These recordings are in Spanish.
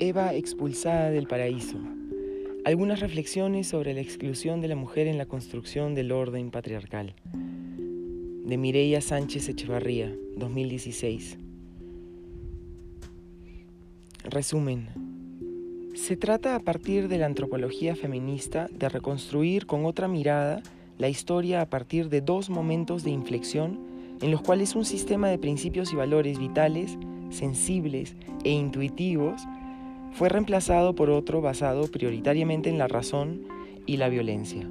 Eva expulsada del paraíso. Algunas reflexiones sobre la exclusión de la mujer en la construcción del orden patriarcal. De Mireia Sánchez Echevarría, 2016. Resumen. Se trata a partir de la antropología feminista de reconstruir con otra mirada la historia a partir de dos momentos de inflexión en los cuales un sistema de principios y valores vitales, sensibles e intuitivos fue reemplazado por otro basado prioritariamente en la razón y la violencia.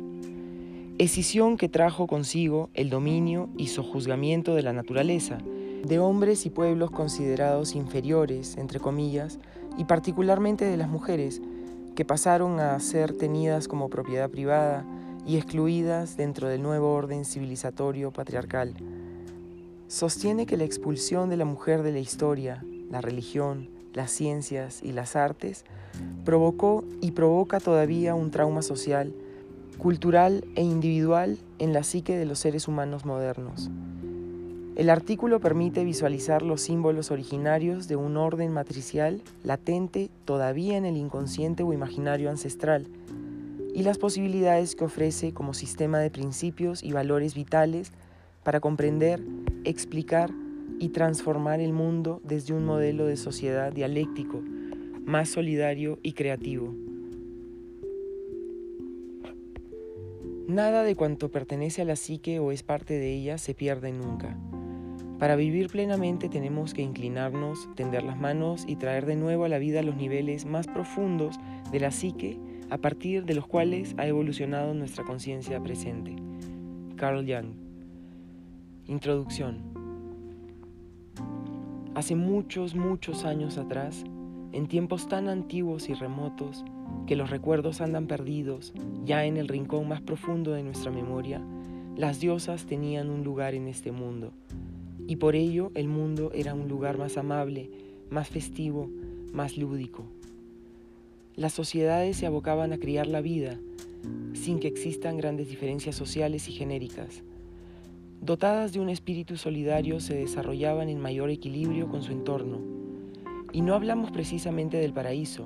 Escisión que trajo consigo el dominio y sojuzgamiento de la naturaleza, de hombres y pueblos considerados inferiores, entre comillas, y particularmente de las mujeres, que pasaron a ser tenidas como propiedad privada y excluidas dentro del nuevo orden civilizatorio patriarcal. Sostiene que la expulsión de la mujer de la historia, la religión, las ciencias y las artes provocó y provoca todavía un trauma social, cultural e individual en la psique de los seres humanos modernos. El artículo permite visualizar los símbolos originarios de un orden matricial latente todavía en el inconsciente o imaginario ancestral y las posibilidades que ofrece como sistema de principios y valores vitales para comprender, explicar y transformar el mundo desde un modelo de sociedad dialéctico, más solidario y creativo. Nada de cuanto pertenece a la psique o es parte de ella se pierde nunca. Para vivir plenamente tenemos que inclinarnos, tender las manos y traer de nuevo a la vida los niveles más profundos de la psique a partir de los cuales ha evolucionado nuestra conciencia presente. Carl Jung. Introducción. Hace muchos, muchos años atrás, en tiempos tan antiguos y remotos que los recuerdos andan perdidos ya en el rincón más profundo de nuestra memoria, las diosas tenían un lugar en este mundo y por ello el mundo era un lugar más amable, más festivo, más lúdico. Las sociedades se abocaban a criar la vida sin que existan grandes diferencias sociales y genéricas. Dotadas de un espíritu solidario se desarrollaban en mayor equilibrio con su entorno. Y no hablamos precisamente del paraíso.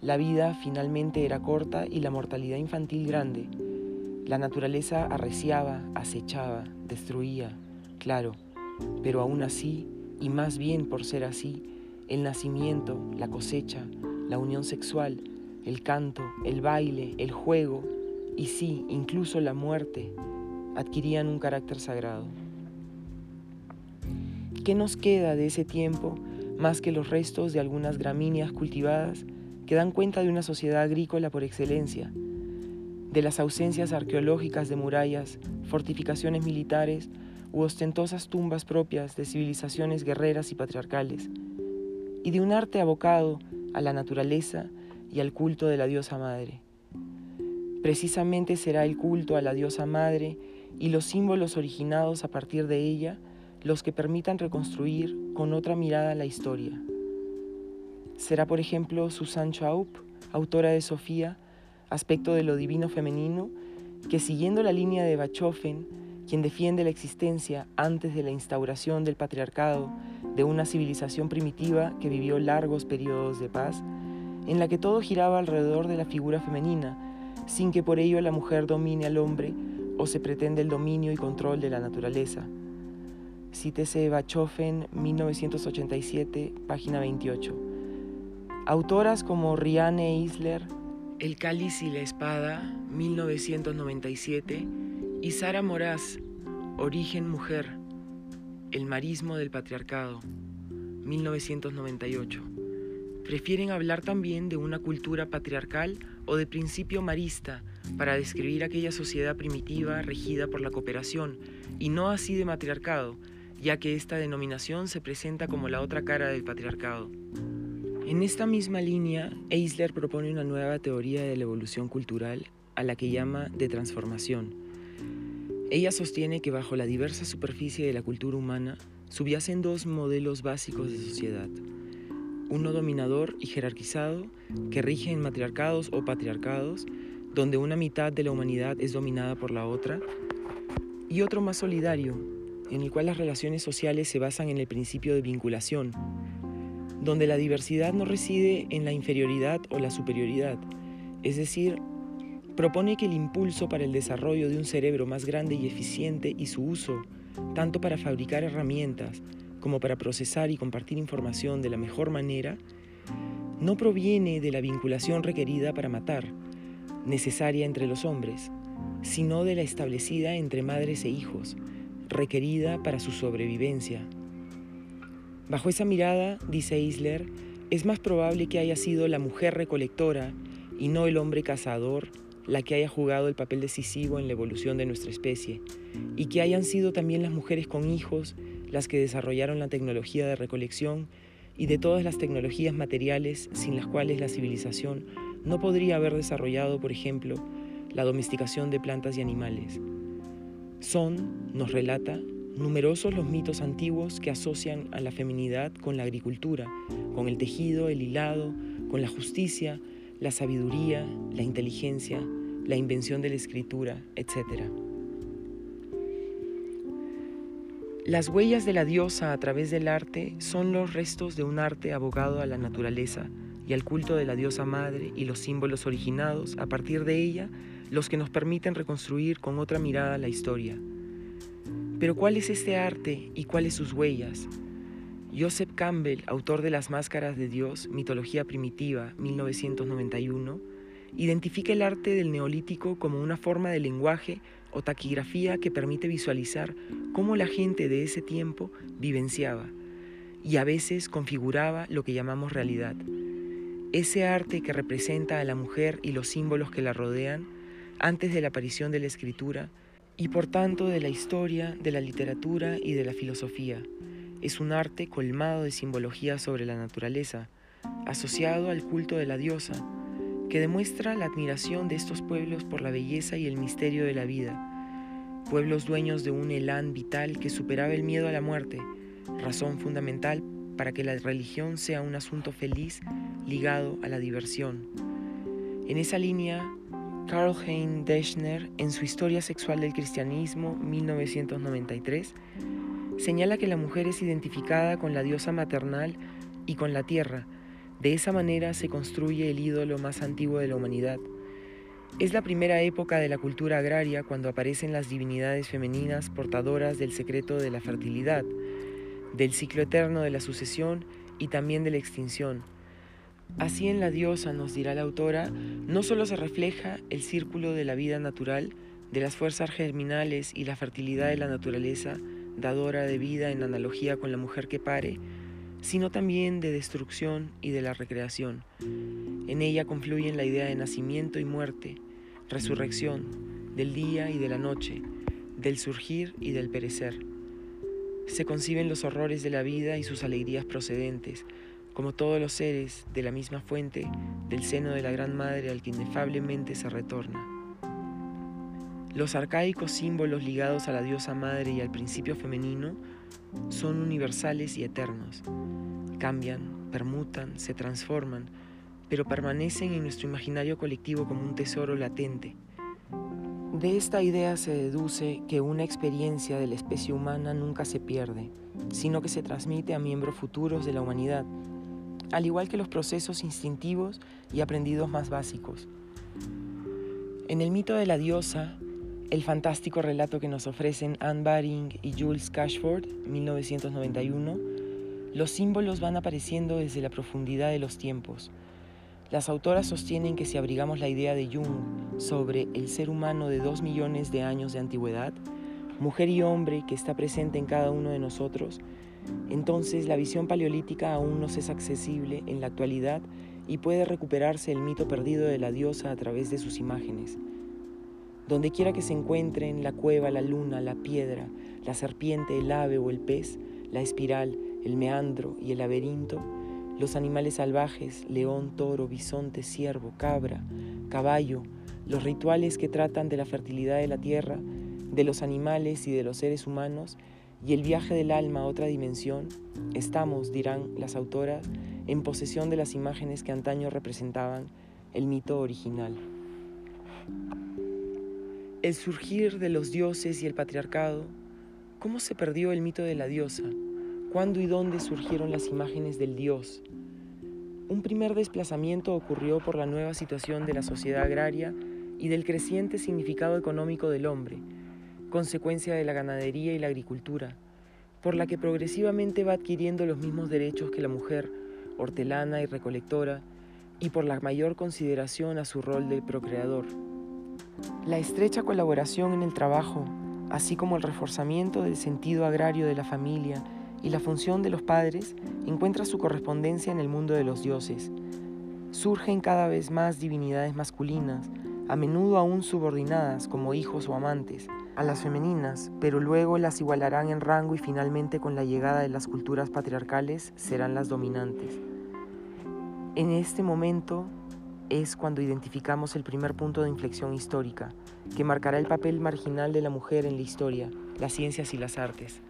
La vida finalmente era corta y la mortalidad infantil grande. La naturaleza arreciaba, acechaba, destruía, claro pero aún así, y más bien por ser así, el nacimiento, la cosecha, la unión sexual, el canto, el baile, el juego y sí, incluso la muerte, adquirían un carácter sagrado. ¿Qué nos queda de ese tiempo más que los restos de algunas gramíneas cultivadas que dan cuenta de una sociedad agrícola por excelencia, de las ausencias arqueológicas de murallas, fortificaciones militares u ostentosas tumbas propias de civilizaciones guerreras y patriarcales, y de un arte abocado a la naturaleza y al culto de la diosa madre. Precisamente será el culto a la diosa madre y los símbolos originados a partir de ella los que permitan reconstruir con otra mirada la historia. Será, por ejemplo, Susan Chaup, autora de Sofía, aspecto de lo divino femenino, que siguiendo la línea de Bachofen, quien defiende la existencia antes de la instauración del patriarcado de una civilización primitiva que vivió largos periodos de paz, en la que todo giraba alrededor de la figura femenina, sin que por ello la mujer domine al hombre o se pretende el dominio y control de la naturaleza. Cítese Bachofen, 1987, página 28. Autoras como Rianne Isler, El cáliz y la espada, 1997, y Sara Moraz, Origen Mujer, El marismo del patriarcado, 1998. Prefieren hablar también de una cultura patriarcal o de principio marista para describir aquella sociedad primitiva regida por la cooperación y no así de matriarcado, ya que esta denominación se presenta como la otra cara del patriarcado. En esta misma línea, Eisler propone una nueva teoría de la evolución cultural a la que llama de transformación ella sostiene que bajo la diversa superficie de la cultura humana subyacen dos modelos básicos de sociedad. Uno dominador y jerarquizado, que rige en matriarcados o patriarcados, donde una mitad de la humanidad es dominada por la otra, y otro más solidario, en el cual las relaciones sociales se basan en el principio de vinculación. donde la diversidad no reside en la inferioridad o la superioridad, es decir, propone que el impulso para el desarrollo de un cerebro más grande y eficiente y su uso, tanto para fabricar herramientas como para procesar y compartir información de la mejor manera, no proviene de la vinculación requerida para matar, necesaria entre los hombres, sino de la establecida entre madres e hijos, requerida para su sobrevivencia. Bajo esa mirada, dice Isler, es más probable que haya sido la mujer recolectora y no el hombre cazador la que haya jugado el papel decisivo en la evolución de nuestra especie, y que hayan sido también las mujeres con hijos las que desarrollaron la tecnología de recolección y de todas las tecnologías materiales sin las cuales la civilización no podría haber desarrollado, por ejemplo, la domesticación de plantas y animales. Son, nos relata, numerosos los mitos antiguos que asocian a la feminidad con la agricultura, con el tejido, el hilado, con la justicia, la sabiduría, la inteligencia, la invención de la escritura, etc. Las huellas de la diosa a través del arte son los restos de un arte abogado a la naturaleza y al culto de la diosa madre y los símbolos originados a partir de ella los que nos permiten reconstruir con otra mirada la historia. Pero ¿cuál es este arte y cuáles sus huellas? Joseph Campbell, autor de Las Máscaras de Dios, Mitología Primitiva, 1991, identifica el arte del neolítico como una forma de lenguaje o taquigrafía que permite visualizar cómo la gente de ese tiempo vivenciaba y a veces configuraba lo que llamamos realidad. Ese arte que representa a la mujer y los símbolos que la rodean antes de la aparición de la escritura y por tanto de la historia, de la literatura y de la filosofía. Es un arte colmado de simbología sobre la naturaleza, asociado al culto de la diosa, que demuestra la admiración de estos pueblos por la belleza y el misterio de la vida, pueblos dueños de un elán vital que superaba el miedo a la muerte, razón fundamental para que la religión sea un asunto feliz ligado a la diversión. En esa línea, Karl Hein Deschner, en su Historia Sexual del Cristianismo, 1993, señala que la mujer es identificada con la diosa maternal y con la tierra, de esa manera se construye el ídolo más antiguo de la humanidad. Es la primera época de la cultura agraria cuando aparecen las divinidades femeninas portadoras del secreto de la fertilidad, del ciclo eterno de la sucesión y también de la extinción. Así en la diosa, nos dirá la autora, no solo se refleja el círculo de la vida natural, de las fuerzas germinales y la fertilidad de la naturaleza, dadora de vida en analogía con la mujer que pare, sino también de destrucción y de la recreación. En ella confluyen la idea de nacimiento y muerte, resurrección, del día y de la noche, del surgir y del perecer. Se conciben los horrores de la vida y sus alegrías procedentes, como todos los seres de la misma fuente, del seno de la Gran Madre al que inefablemente se retorna. Los arcaicos símbolos ligados a la diosa madre y al principio femenino son universales y eternos. Cambian, permutan, se transforman, pero permanecen en nuestro imaginario colectivo como un tesoro latente. De esta idea se deduce que una experiencia de la especie humana nunca se pierde, sino que se transmite a miembros futuros de la humanidad, al igual que los procesos instintivos y aprendidos más básicos. En el mito de la diosa, el fantástico relato que nos ofrecen Anne Baring y Jules Cashford, 1991, los símbolos van apareciendo desde la profundidad de los tiempos. Las autoras sostienen que si abrigamos la idea de Jung sobre el ser humano de dos millones de años de antigüedad, mujer y hombre que está presente en cada uno de nosotros, entonces la visión paleolítica aún nos es accesible en la actualidad y puede recuperarse el mito perdido de la diosa a través de sus imágenes. Donde quiera que se encuentren la cueva, la luna, la piedra, la serpiente, el ave o el pez, la espiral, el meandro y el laberinto, los animales salvajes, león, toro, bisonte, ciervo, cabra, caballo, los rituales que tratan de la fertilidad de la tierra, de los animales y de los seres humanos, y el viaje del alma a otra dimensión, estamos, dirán las autoras, en posesión de las imágenes que antaño representaban el mito original. El surgir de los dioses y el patriarcado, ¿cómo se perdió el mito de la diosa? ¿Cuándo y dónde surgieron las imágenes del Dios? Un primer desplazamiento ocurrió por la nueva situación de la sociedad agraria y del creciente significado económico del hombre, consecuencia de la ganadería y la agricultura, por la que progresivamente va adquiriendo los mismos derechos que la mujer, hortelana y recolectora, y por la mayor consideración a su rol de procreador. La estrecha colaboración en el trabajo, así como el reforzamiento del sentido agrario de la familia y la función de los padres, encuentra su correspondencia en el mundo de los dioses. Surgen cada vez más divinidades masculinas, a menudo aún subordinadas como hijos o amantes, a las femeninas, pero luego las igualarán en rango y finalmente con la llegada de las culturas patriarcales serán las dominantes. En este momento es cuando identificamos el primer punto de inflexión histórica, que marcará el papel marginal de la mujer en la historia, las ciencias y las artes.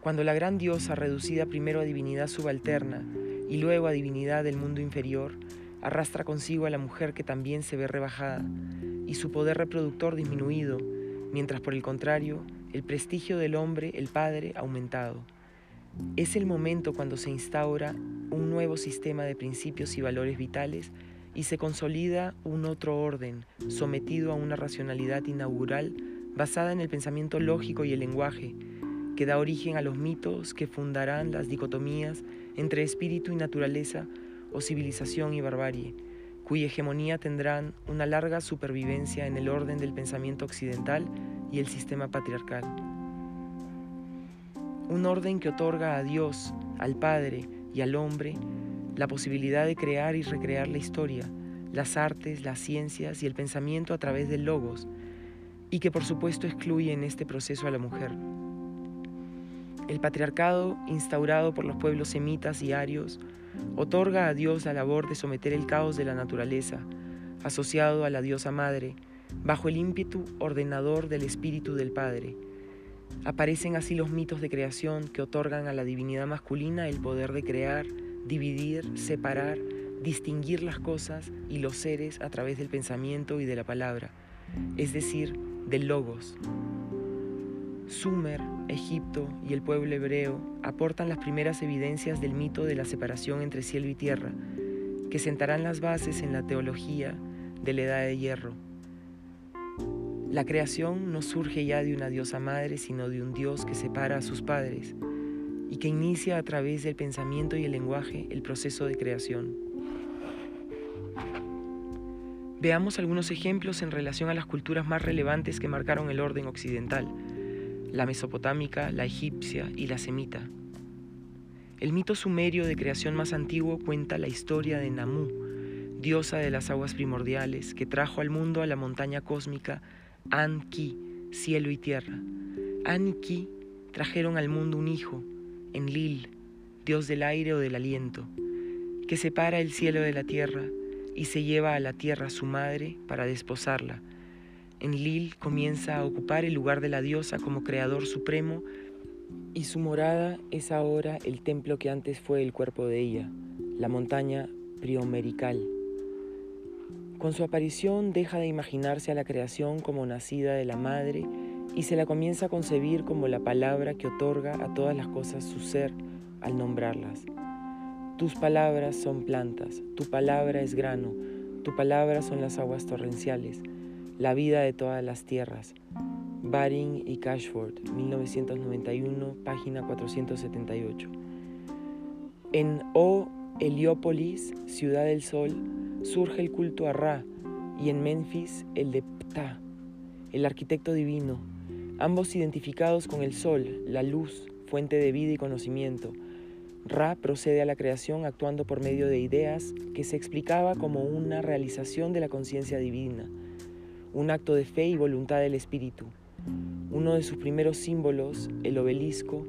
Cuando la gran diosa, reducida primero a divinidad subalterna y luego a divinidad del mundo inferior, arrastra consigo a la mujer que también se ve rebajada y su poder reproductor disminuido, mientras por el contrario, el prestigio del hombre, el padre, aumentado. Es el momento cuando se instaura un nuevo sistema de principios y valores vitales y se consolida un otro orden sometido a una racionalidad inaugural basada en el pensamiento lógico y el lenguaje, que da origen a los mitos que fundarán las dicotomías entre espíritu y naturaleza o civilización y barbarie, cuya hegemonía tendrán una larga supervivencia en el orden del pensamiento occidental y el sistema patriarcal. Un orden que otorga a Dios, al Padre y al hombre la posibilidad de crear y recrear la historia, las artes, las ciencias y el pensamiento a través del logos, y que por supuesto excluye en este proceso a la mujer. El patriarcado, instaurado por los pueblos semitas y arios, otorga a Dios la labor de someter el caos de la naturaleza, asociado a la diosa madre, bajo el ímpetu ordenador del espíritu del Padre. Aparecen así los mitos de creación que otorgan a la divinidad masculina el poder de crear, dividir, separar, distinguir las cosas y los seres a través del pensamiento y de la palabra, es decir, del logos. Sumer, Egipto y el pueblo hebreo aportan las primeras evidencias del mito de la separación entre cielo y tierra, que sentarán las bases en la teología de la Edad de Hierro. La creación no surge ya de una diosa madre, sino de un Dios que separa a sus padres y que inicia a través del pensamiento y el lenguaje el proceso de creación. Veamos algunos ejemplos en relación a las culturas más relevantes que marcaron el orden occidental la mesopotámica, la egipcia y la semita. El mito sumerio de creación más antiguo cuenta la historia de Namu, diosa de las aguas primordiales, que trajo al mundo a la montaña cósmica An-Ki, cielo y tierra. An y Ki trajeron al mundo un hijo, Enlil, dios del aire o del aliento, que separa el cielo de la tierra y se lleva a la tierra su madre para desposarla Enlil comienza a ocupar el lugar de la diosa como creador supremo y su morada es ahora el templo que antes fue el cuerpo de ella, la montaña Priomerical. Con su aparición deja de imaginarse a la creación como nacida de la madre y se la comienza a concebir como la palabra que otorga a todas las cosas su ser al nombrarlas. Tus palabras son plantas, tu palabra es grano, tu palabra son las aguas torrenciales, la vida de todas las tierras. Baring y Cashford, 1991, página 478. En O Heliópolis, ciudad del sol, surge el culto a Ra y en Memphis el de Ptah, el arquitecto divino, ambos identificados con el sol, la luz, fuente de vida y conocimiento. Ra procede a la creación actuando por medio de ideas que se explicaba como una realización de la conciencia divina un acto de fe y voluntad del espíritu. Uno de sus primeros símbolos, el obelisco,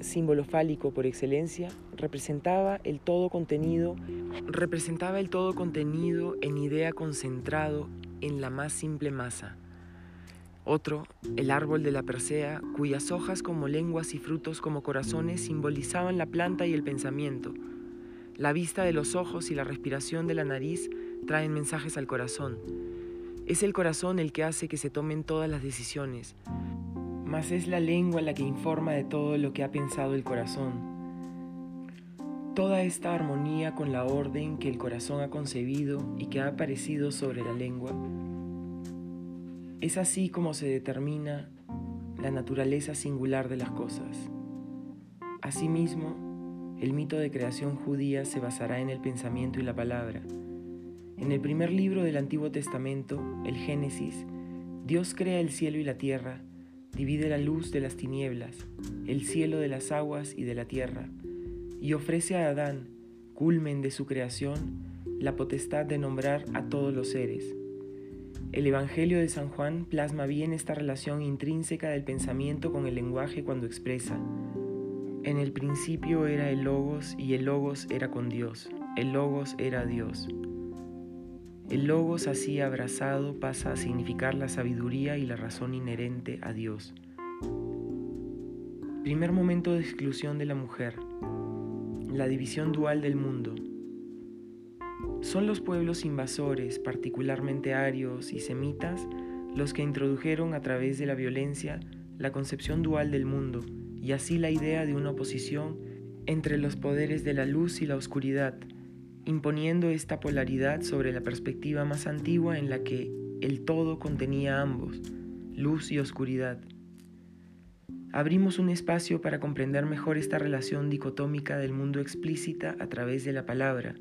símbolo fálico por excelencia, representaba el todo contenido, representaba el todo contenido en idea concentrado en la más simple masa. Otro, el árbol de la Persea, cuyas hojas como lenguas y frutos como corazones simbolizaban la planta y el pensamiento. La vista de los ojos y la respiración de la nariz traen mensajes al corazón. Es el corazón el que hace que se tomen todas las decisiones. mas es la lengua la que informa de todo lo que ha pensado el corazón. Toda esta armonía con la orden que el corazón ha concebido y que ha aparecido sobre la lengua, es así como se determina la naturaleza singular de las cosas. Asimismo, el mito de creación judía se basará en el pensamiento y la palabra. En el primer libro del Antiguo Testamento, el Génesis, Dios crea el cielo y la tierra, divide la luz de las tinieblas, el cielo de las aguas y de la tierra, y ofrece a Adán, culmen de su creación, la potestad de nombrar a todos los seres. El Evangelio de San Juan plasma bien esta relación intrínseca del pensamiento con el lenguaje cuando expresa, en el principio era el Logos y el Logos era con Dios, el Logos era Dios. El logos así abrazado pasa a significar la sabiduría y la razón inherente a Dios. Primer momento de exclusión de la mujer. La división dual del mundo. Son los pueblos invasores, particularmente arios y semitas, los que introdujeron a través de la violencia la concepción dual del mundo y así la idea de una oposición entre los poderes de la luz y la oscuridad, imponiendo esta polaridad sobre la perspectiva más antigua en la que el todo contenía ambos, luz y oscuridad. Abrimos un espacio para comprender mejor esta relación dicotómica del mundo explícita a través de la palabra,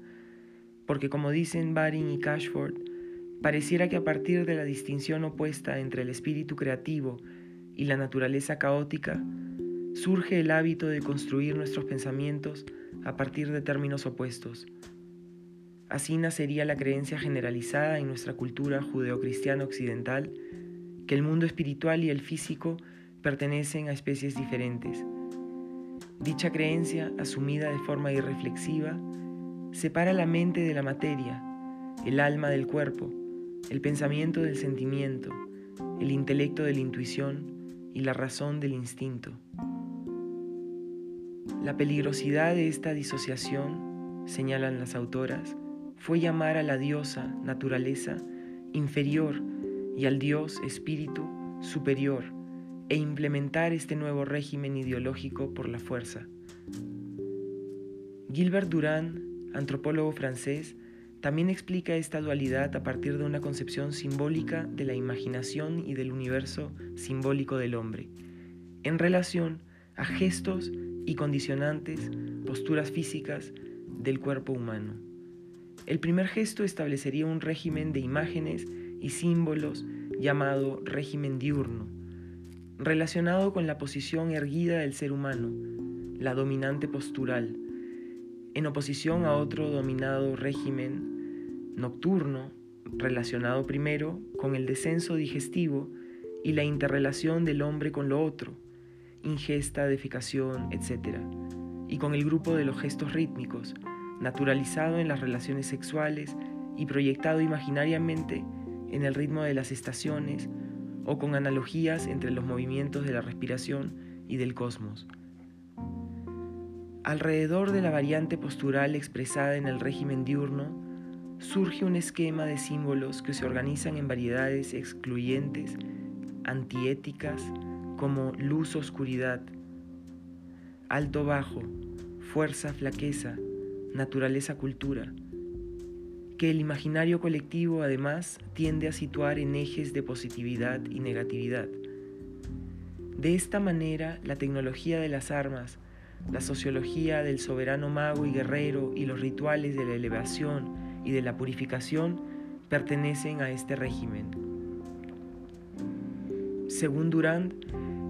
porque como dicen Baring y Cashford, pareciera que a partir de la distinción opuesta entre el espíritu creativo y la naturaleza caótica, surge el hábito de construir nuestros pensamientos a partir de términos opuestos, Así nacería la creencia generalizada en nuestra cultura judeocristiana occidental que el mundo espiritual y el físico pertenecen a especies diferentes. Dicha creencia, asumida de forma irreflexiva, separa la mente de la materia, el alma del cuerpo, el pensamiento del sentimiento, el intelecto de la intuición y la razón del instinto. La peligrosidad de esta disociación, señalan las autoras, fue llamar a la diosa naturaleza inferior y al dios espíritu superior e implementar este nuevo régimen ideológico por la fuerza. Gilbert Durand, antropólogo francés, también explica esta dualidad a partir de una concepción simbólica de la imaginación y del universo simbólico del hombre, en relación a gestos y condicionantes, posturas físicas del cuerpo humano. El primer gesto establecería un régimen de imágenes y símbolos llamado régimen diurno, relacionado con la posición erguida del ser humano, la dominante postural, en oposición a otro dominado régimen nocturno, relacionado primero con el descenso digestivo y la interrelación del hombre con lo otro, ingesta, defecación, etc., y con el grupo de los gestos rítmicos, naturalizado en las relaciones sexuales y proyectado imaginariamente en el ritmo de las estaciones o con analogías entre los movimientos de la respiración y del cosmos. Alrededor de la variante postural expresada en el régimen diurno, surge un esquema de símbolos que se organizan en variedades excluyentes, antiéticas, como luz-oscuridad, alto-bajo, fuerza-flaqueza, naturaleza-cultura, que el imaginario colectivo además tiende a situar en ejes de positividad y negatividad. De esta manera, la tecnología de las armas, la sociología del soberano mago y guerrero y los rituales de la elevación y de la purificación pertenecen a este régimen. Según Durand,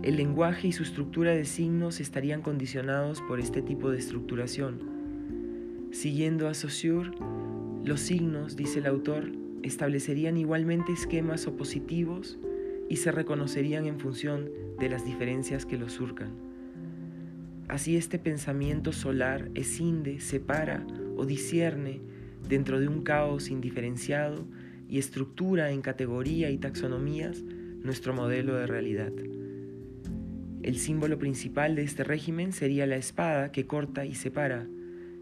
el lenguaje y su estructura de signos estarían condicionados por este tipo de estructuración Siguiendo a Saussure, los signos, dice el autor, establecerían igualmente esquemas opositivos y se reconocerían en función de las diferencias que los surcan. Así este pensamiento solar escinde, separa o discierne dentro de un caos indiferenciado y estructura en categoría y taxonomías nuestro modelo de realidad. El símbolo principal de este régimen sería la espada que corta y separa,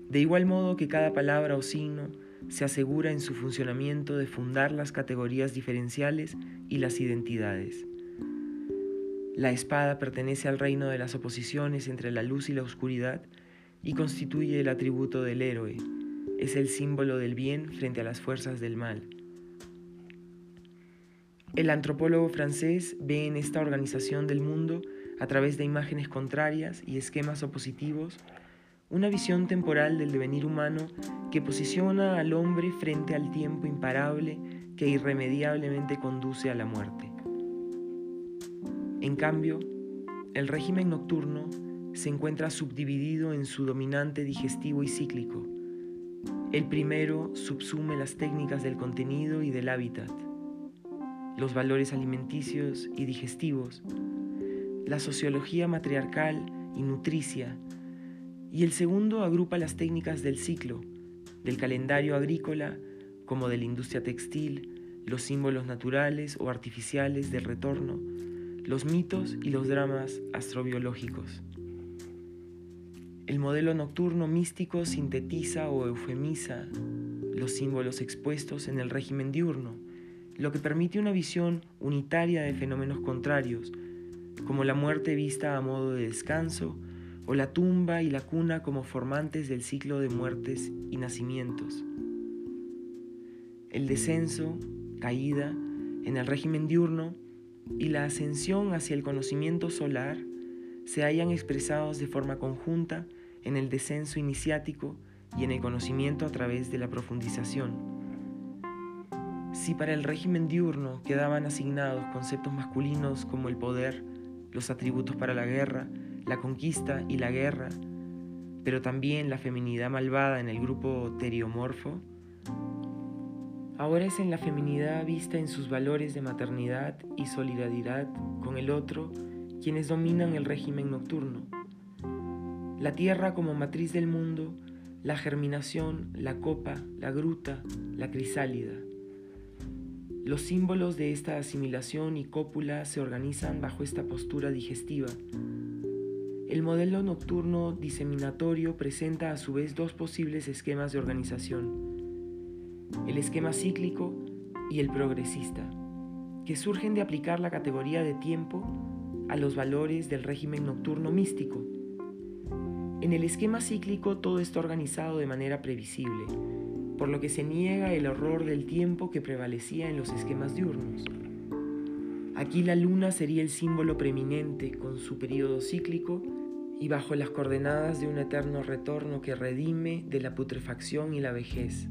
de igual modo que cada palabra o signo se asegura en su funcionamiento de fundar las categorías diferenciales y las identidades. La espada pertenece al reino de las oposiciones entre la luz y la oscuridad y constituye el atributo del héroe. Es el símbolo del bien frente a las fuerzas del mal. El antropólogo francés ve en esta organización del mundo, a través de imágenes contrarias y esquemas opositivos, una visión temporal del devenir humano que posiciona al hombre frente al tiempo imparable que irremediablemente conduce a la muerte. En cambio, el régimen nocturno se encuentra subdividido en su dominante digestivo y cíclico. El primero subsume las técnicas del contenido y del hábitat, los valores alimenticios y digestivos, la sociología matriarcal y nutricia, y el segundo agrupa las técnicas del ciclo, del calendario agrícola como de la industria textil, los símbolos naturales o artificiales del retorno, los mitos y los dramas astrobiológicos. El modelo nocturno místico sintetiza o eufemiza los símbolos expuestos en el régimen diurno, lo que permite una visión unitaria de fenómenos contrarios, como la muerte vista a modo de descanso, o la tumba y la cuna como formantes del ciclo de muertes y nacimientos. El descenso, caída, en el régimen diurno y la ascensión hacia el conocimiento solar se hayan expresados de forma conjunta en el descenso iniciático y en el conocimiento a través de la profundización. Si para el régimen diurno quedaban asignados conceptos masculinos como el poder, los atributos para la guerra, la conquista y la guerra, pero también la feminidad malvada en el grupo teriomorfo, ahora es en la feminidad vista en sus valores de maternidad y solidaridad con el otro quienes dominan el régimen nocturno la tierra como matriz del mundo, la germinación, la copa, la gruta, la crisálida. Los símbolos de esta asimilación y cópula se organizan bajo esta postura digestiva. El modelo nocturno diseminatorio presenta a su vez dos posibles esquemas de organización, el esquema cíclico y el progresista, que surgen de aplicar la categoría de tiempo a los valores del régimen nocturno místico en el esquema cíclico todo está organizado de manera previsible, por lo que se niega el horror del tiempo que prevalecía en los esquemas diurnos. Aquí la luna sería el símbolo preeminente con su periodo cíclico y bajo las coordenadas de un eterno retorno que redime de la putrefacción y la vejez.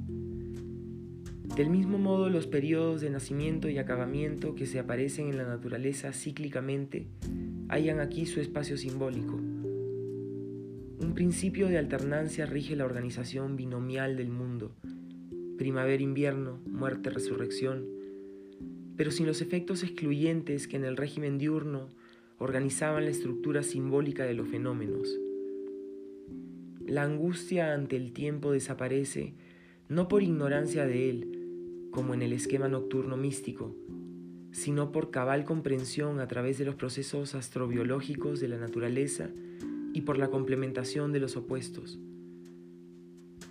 Del mismo modo, los periodos de nacimiento y acabamiento que se aparecen en la naturaleza cíclicamente hallan aquí su espacio simbólico. Un principio de alternancia rige la organización binomial del mundo, primavera-invierno, muerte-resurrección, pero sin los efectos excluyentes que en el régimen diurno organizaban la estructura simbólica de los fenómenos. La angustia ante el tiempo desaparece no por ignorancia de él, como en el esquema nocturno místico, sino por cabal comprensión a través de los procesos astrobiológicos de la naturaleza y por la complementación de los opuestos.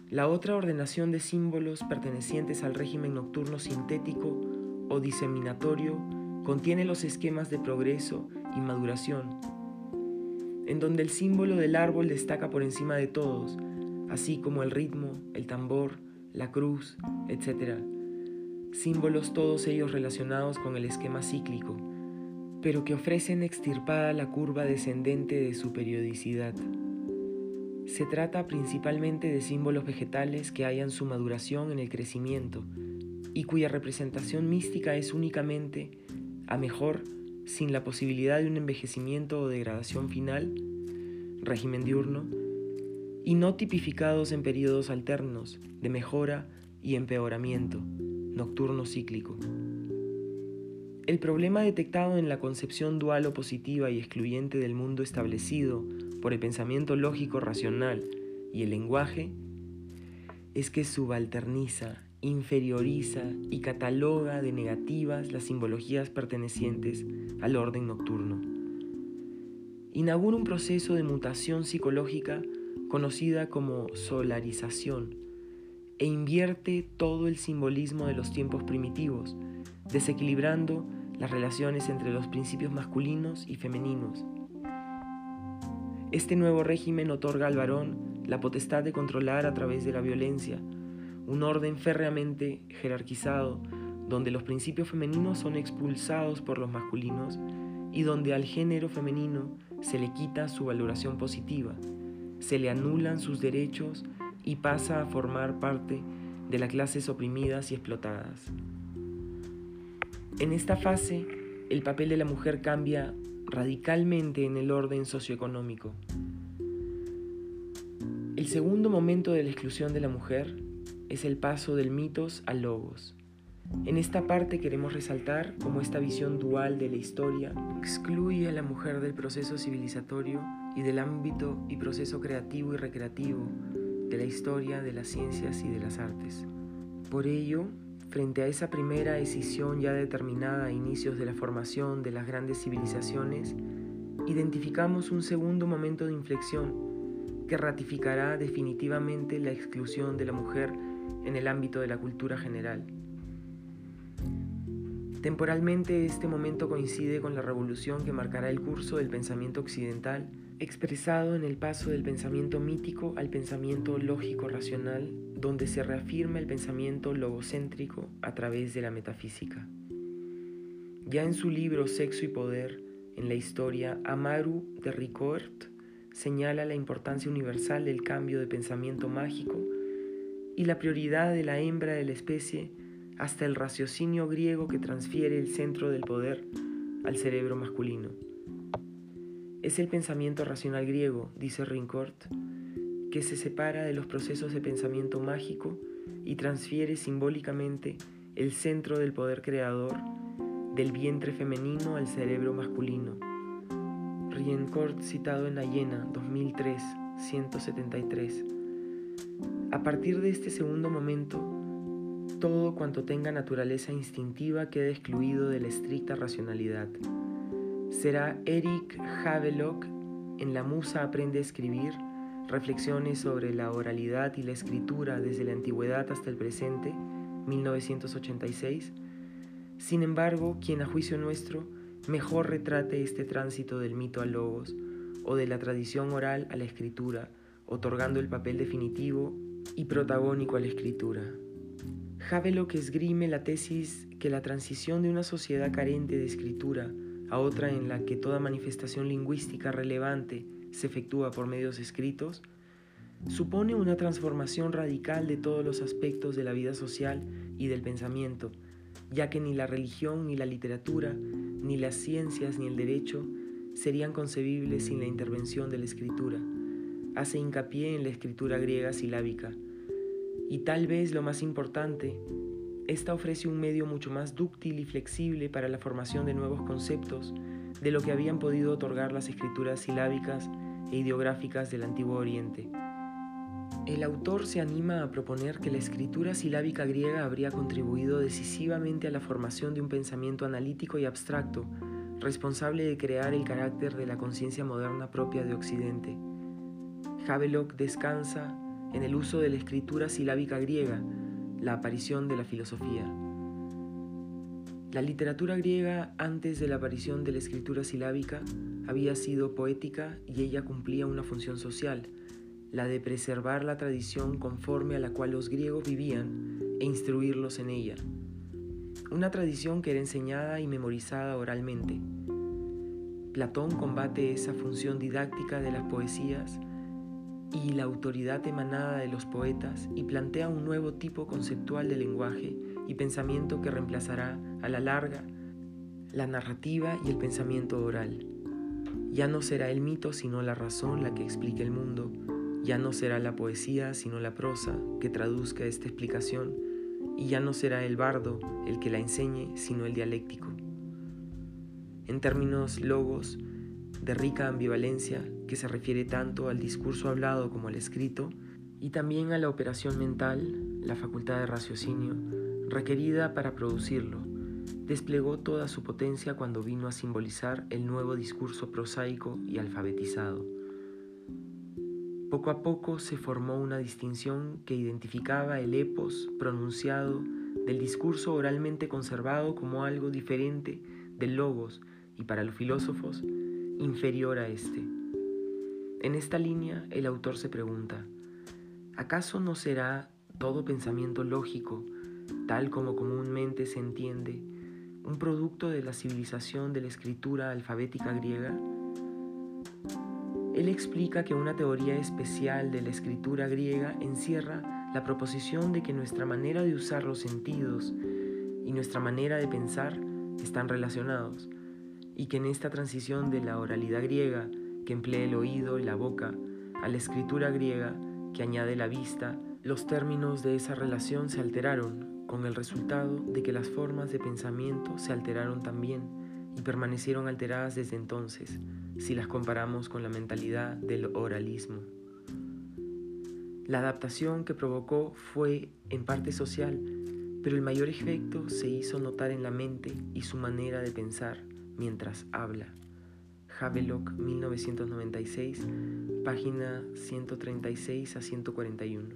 La otra ordenación de símbolos pertenecientes al régimen nocturno sintético o diseminatorio contiene los esquemas de progreso y maduración, en donde el símbolo del árbol destaca por encima de todos, así como el ritmo, el tambor, la cruz, etc. Símbolos todos ellos relacionados con el esquema cíclico, pero que ofrecen extirpada la curva descendente de su periodicidad. Se trata principalmente de símbolos vegetales que hallan su maduración en el crecimiento y cuya representación mística es únicamente, a mejor, sin la posibilidad de un envejecimiento o degradación final, régimen diurno, y no tipificados en periodos alternos de mejora y empeoramiento, nocturno cíclico. El problema detectado en la concepción dual opositiva y excluyente del mundo establecido por el pensamiento lógico racional y el lenguaje es que subalterniza, inferioriza y cataloga de negativas las simbologías pertenecientes al orden nocturno. Inaugura un proceso de mutación psicológica conocida como solarización e invierte todo el simbolismo de los tiempos primitivos, desequilibrando las relaciones entre los principios masculinos y femeninos. Este nuevo régimen otorga al varón la potestad de controlar a través de la violencia, un orden férreamente jerarquizado donde los principios femeninos son expulsados por los masculinos y donde al género femenino se le quita su valoración positiva, se le anulan sus derechos y pasa a formar parte de las clases oprimidas y explotadas. En esta fase, el papel de la mujer cambia radicalmente en el orden socioeconómico. El segundo momento de la exclusión de la mujer es el paso del mitos al logos. En esta parte queremos resaltar cómo esta visión dual de la historia excluye a la mujer del proceso civilizatorio y del ámbito y proceso creativo y recreativo de la historia, de las ciencias y de las artes. Por ello, frente a esa primera decisión ya determinada a inicios de la formación de las grandes civilizaciones, identificamos un segundo momento de inflexión que ratificará definitivamente la exclusión de la mujer en el ámbito de la cultura general. Temporalmente este momento coincide con la revolución que marcará el curso del pensamiento occidental, expresado en el paso del pensamiento mítico al pensamiento lógico-racional, donde se reafirma el pensamiento logocéntrico a través de la metafísica. Ya en su libro Sexo y Poder, en la historia, Amaru de Ricourt señala la importancia universal del cambio de pensamiento mágico y la prioridad de la hembra de la especie hasta el raciocinio griego que transfiere el centro del poder al cerebro masculino. Es el pensamiento racional griego, dice Rincourt, que se separa de los procesos de pensamiento mágico y transfiere simbólicamente el centro del poder creador del vientre femenino al cerebro masculino. Rincourt citado en Ayena, 2003, 173. A partir de este segundo momento, todo cuanto tenga naturaleza instintiva queda excluido de la estricta racionalidad. Será Eric Havelock en La Musa aprende a escribir, reflexiones sobre la oralidad y la escritura desde la antigüedad hasta el presente, 1986. Sin embargo, quien a juicio nuestro mejor retrate este tránsito del mito al logos o de la tradición oral a la escritura, otorgando el papel definitivo y protagónico a la escritura. Havelock esgrime la tesis que la transición de una sociedad carente de escritura a otra en la que toda manifestación lingüística relevante se efectúa por medios escritos, supone una transformación radical de todos los aspectos de la vida social y del pensamiento, ya que ni la religión, ni la literatura, ni las ciencias, ni el derecho serían concebibles sin la intervención de la escritura. Hace hincapié en la escritura griega silábica, y tal vez lo más importante, esta ofrece un medio mucho más dúctil y flexible para la formación de nuevos conceptos de lo que habían podido otorgar las escrituras silábicas e ideográficas del Antiguo Oriente. El autor se anima a proponer que la escritura silábica griega habría contribuido decisivamente a la formación de un pensamiento analítico y abstracto, responsable de crear el carácter de la conciencia moderna propia de Occidente. Havelock descansa en el uso de la escritura silábica griega, la aparición de la filosofía. La literatura griega antes de la aparición de la escritura silábica había sido poética y ella cumplía una función social, la de preservar la tradición conforme a la cual los griegos vivían e instruirlos en ella. Una tradición que era enseñada y memorizada oralmente. Platón combate esa función didáctica de las poesías y la autoridad emanada de los poetas y plantea un nuevo tipo conceptual de lenguaje y pensamiento que reemplazará a la larga la narrativa y el pensamiento oral. Ya no será el mito sino la razón la que explique el mundo, ya no será la poesía sino la prosa que traduzca esta explicación, y ya no será el bardo el que la enseñe sino el dialéctico. En términos logos, de rica ambivalencia que se refiere tanto al discurso hablado como al escrito, y también a la operación mental, la facultad de raciocinio, requerida para producirlo, desplegó toda su potencia cuando vino a simbolizar el nuevo discurso prosaico y alfabetizado. Poco a poco se formó una distinción que identificaba el epos pronunciado del discurso oralmente conservado como algo diferente del logos y para los filósofos inferior a este. En esta línea el autor se pregunta, ¿acaso no será todo pensamiento lógico, tal como comúnmente se entiende, un producto de la civilización de la escritura alfabética griega? Él explica que una teoría especial de la escritura griega encierra la proposición de que nuestra manera de usar los sentidos y nuestra manera de pensar están relacionados, y que en esta transición de la oralidad griega, que emplea el oído y la boca, a la escritura griega, que añade la vista, los términos de esa relación se alteraron, con el resultado de que las formas de pensamiento se alteraron también y permanecieron alteradas desde entonces, si las comparamos con la mentalidad del oralismo. La adaptación que provocó fue en parte social, pero el mayor efecto se hizo notar en la mente y su manera de pensar mientras habla. Havelock, 1996, página 136 a 141.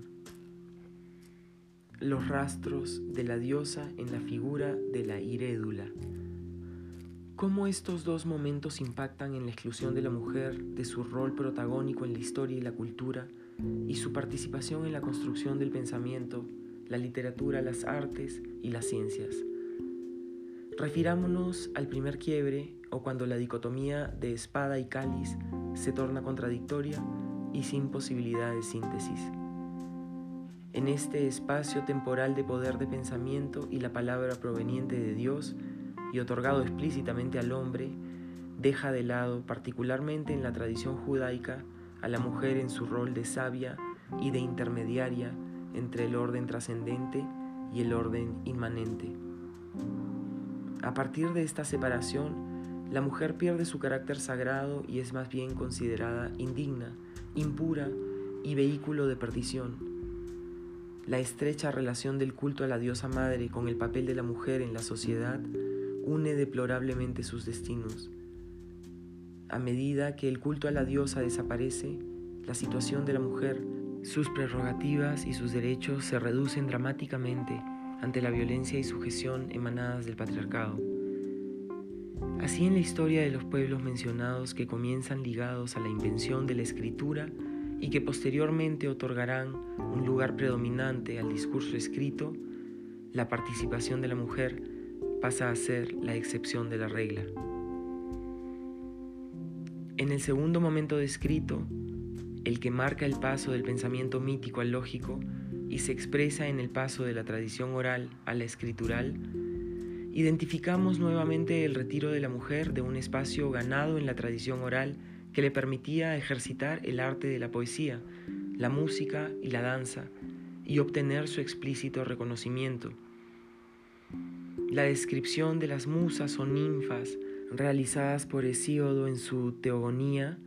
Los rastros de la diosa en la figura de la irédula. ¿Cómo estos dos momentos impactan en la exclusión de la mujer de su rol protagónico en la historia y la cultura y su participación en la construcción del pensamiento, la literatura, las artes y las ciencias? Refirámonos al primer quiebre o cuando la dicotomía de espada y cáliz se torna contradictoria y sin posibilidad de síntesis. En este espacio temporal de poder de pensamiento y la palabra proveniente de Dios y otorgado explícitamente al hombre, deja de lado, particularmente en la tradición judaica, a la mujer en su rol de sabia y de intermediaria entre el orden trascendente y el orden inmanente. A partir de esta separación, la mujer pierde su carácter sagrado y es más bien considerada indigna, impura y vehículo de perdición. La estrecha relación del culto a la diosa madre con el papel de la mujer en la sociedad une deplorablemente sus destinos. A medida que el culto a la diosa desaparece, la situación de la mujer, sus prerrogativas y sus derechos se reducen dramáticamente ante la violencia y sujeción emanadas del patriarcado. Así en la historia de los pueblos mencionados que comienzan ligados a la invención de la escritura y que posteriormente otorgarán un lugar predominante al discurso escrito, la participación de la mujer pasa a ser la excepción de la regla. En el segundo momento descrito, el que marca el paso del pensamiento mítico al lógico, y se expresa en el paso de la tradición oral a la escritural, identificamos nuevamente el retiro de la mujer de un espacio ganado en la tradición oral que le permitía ejercitar el arte de la poesía, la música y la danza, y obtener su explícito reconocimiento. La descripción de las musas o ninfas realizadas por Hesíodo en su Teogonía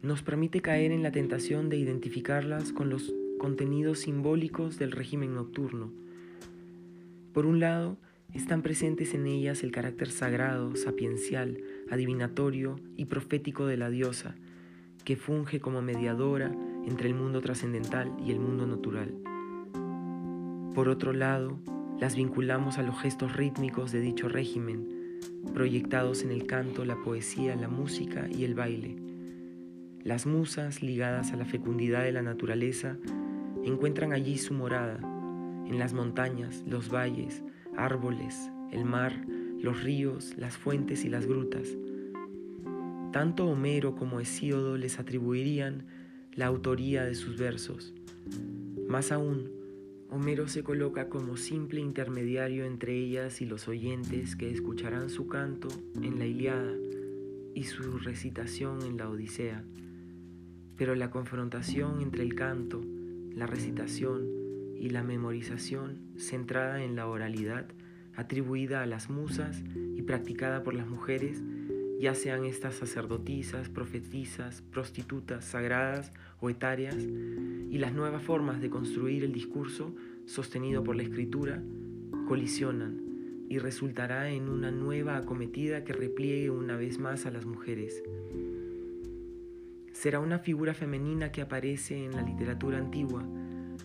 nos permite caer en la tentación de identificarlas con los contenidos simbólicos del régimen nocturno. Por un lado, están presentes en ellas el carácter sagrado, sapiencial, adivinatorio y profético de la diosa, que funge como mediadora entre el mundo trascendental y el mundo natural. Por otro lado, las vinculamos a los gestos rítmicos de dicho régimen, proyectados en el canto, la poesía, la música y el baile. Las musas ligadas a la fecundidad de la naturaleza encuentran allí su morada, en las montañas, los valles, árboles, el mar, los ríos, las fuentes y las grutas. Tanto Homero como Hesíodo les atribuirían la autoría de sus versos. Más aún, Homero se coloca como simple intermediario entre ellas y los oyentes que escucharán su canto en la Iliada y su recitación en la Odisea. Pero la confrontación entre el canto la recitación y la memorización centrada en la oralidad atribuida a las musas y practicada por las mujeres, ya sean estas sacerdotisas, profetisas, prostitutas, sagradas o etarias, y las nuevas formas de construir el discurso sostenido por la escritura, colisionan y resultará en una nueva acometida que repliegue una vez más a las mujeres será una figura femenina que aparece en la literatura antigua,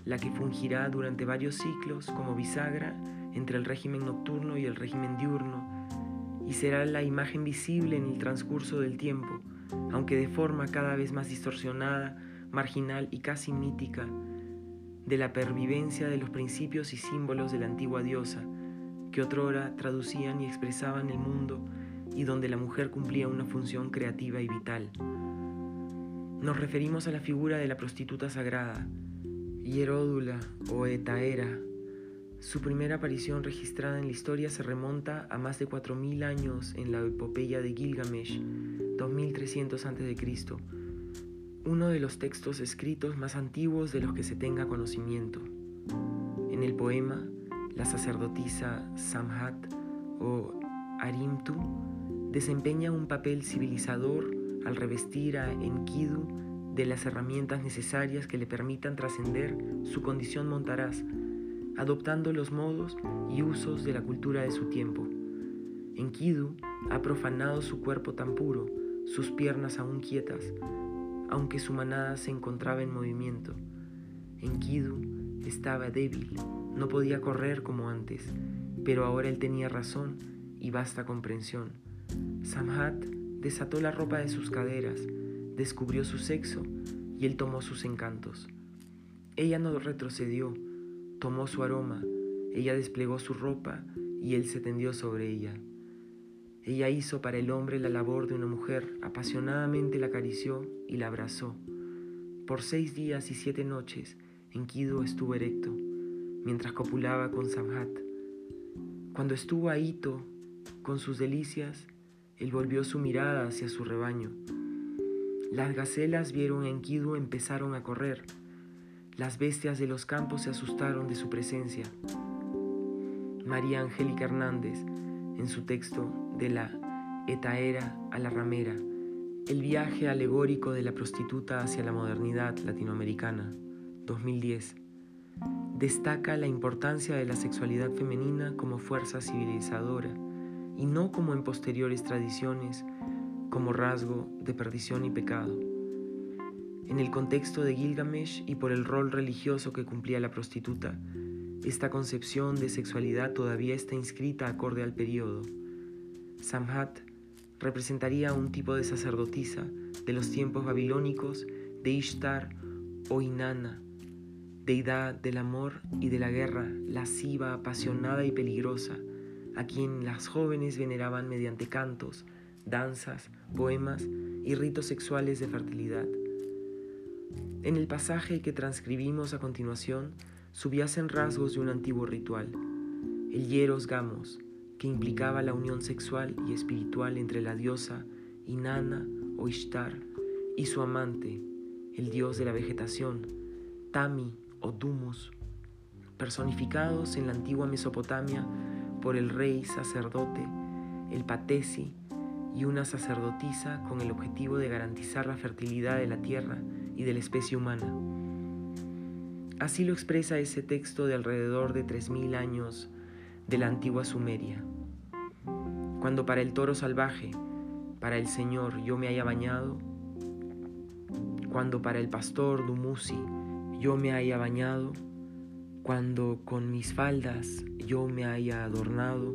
la que fungirá durante varios ciclos como bisagra entre el régimen nocturno y el régimen diurno, y será la imagen visible en el transcurso del tiempo, aunque de forma cada vez más distorsionada, marginal y casi mítica, de la pervivencia de los principios y símbolos de la antigua diosa, que otrora traducían y expresaban el mundo y donde la mujer cumplía una función creativa y vital. Nos referimos a la figura de la prostituta sagrada, Hieródula o Etaera. Su primera aparición registrada en la historia se remonta a más de 4.000 años en la epopeya de Gilgamesh, 2300 a.C., uno de los textos escritos más antiguos de los que se tenga conocimiento. En el poema, la sacerdotisa Samhat o Arimtu desempeña un papel civilizador al revestir a Enkidu de las herramientas necesarias que le permitan trascender su condición montaraz, adoptando los modos y usos de la cultura de su tiempo. Enkidu ha profanado su cuerpo tan puro, sus piernas aún quietas, aunque su manada se encontraba en movimiento. Enkidu estaba débil, no podía correr como antes, pero ahora él tenía razón y vasta comprensión. Samhat desató la ropa de sus caderas, descubrió su sexo y él tomó sus encantos. Ella no retrocedió, tomó su aroma, ella desplegó su ropa y él se tendió sobre ella. Ella hizo para el hombre la labor de una mujer, apasionadamente la acarició y la abrazó. Por seis días y siete noches, Enkidu estuvo erecto, mientras copulaba con Samhat. Cuando estuvo ahito con sus delicias, él volvió su mirada hacia su rebaño. Las gacelas vieron a Enkidu empezaron a correr. Las bestias de los campos se asustaron de su presencia. María Angélica Hernández, en su texto de la Etaera a la Ramera, el viaje alegórico de la prostituta hacia la modernidad latinoamericana, 2010, destaca la importancia de la sexualidad femenina como fuerza civilizadora y no como en posteriores tradiciones, como rasgo de perdición y pecado. En el contexto de Gilgamesh y por el rol religioso que cumplía la prostituta, esta concepción de sexualidad todavía está inscrita acorde al periodo. Samhat representaría un tipo de sacerdotisa de los tiempos babilónicos de Ishtar o Inanna, deidad del amor y de la guerra, lasciva, apasionada y peligrosa, a quien las jóvenes veneraban mediante cantos, danzas, poemas y ritos sexuales de fertilidad. En el pasaje que transcribimos a continuación subyacen rasgos de un antiguo ritual, el hieros gamos, que implicaba la unión sexual y espiritual entre la diosa Inanna o Ishtar y su amante, el dios de la vegetación, Tami o Dumus, personificados en la antigua Mesopotamia por el rey sacerdote, el patesi y una sacerdotisa con el objetivo de garantizar la fertilidad de la tierra y de la especie humana. Así lo expresa ese texto de alrededor de 3.000 años de la antigua Sumeria. Cuando para el toro salvaje, para el Señor yo me haya bañado, cuando para el pastor Dumuzi yo me haya bañado, cuando con mis faldas yo me haya adornado,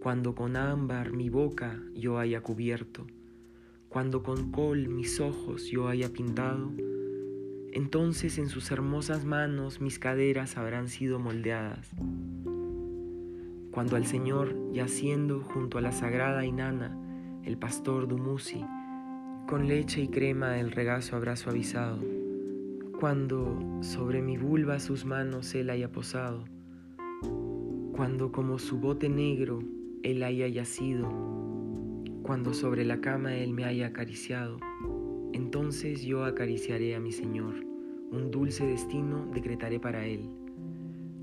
cuando con ámbar mi boca yo haya cubierto, cuando con col mis ojos yo haya pintado, entonces en sus hermosas manos mis caderas habrán sido moldeadas. Cuando al Señor, yaciendo junto a la sagrada Inanna, el pastor Dumuzi, con leche y crema el regazo habrá suavizado cuando sobre mi vulva sus manos él haya posado, cuando como su bote negro él haya yacido, cuando sobre la cama él me haya acariciado, entonces yo acariciaré a mi Señor, un dulce destino decretaré para él.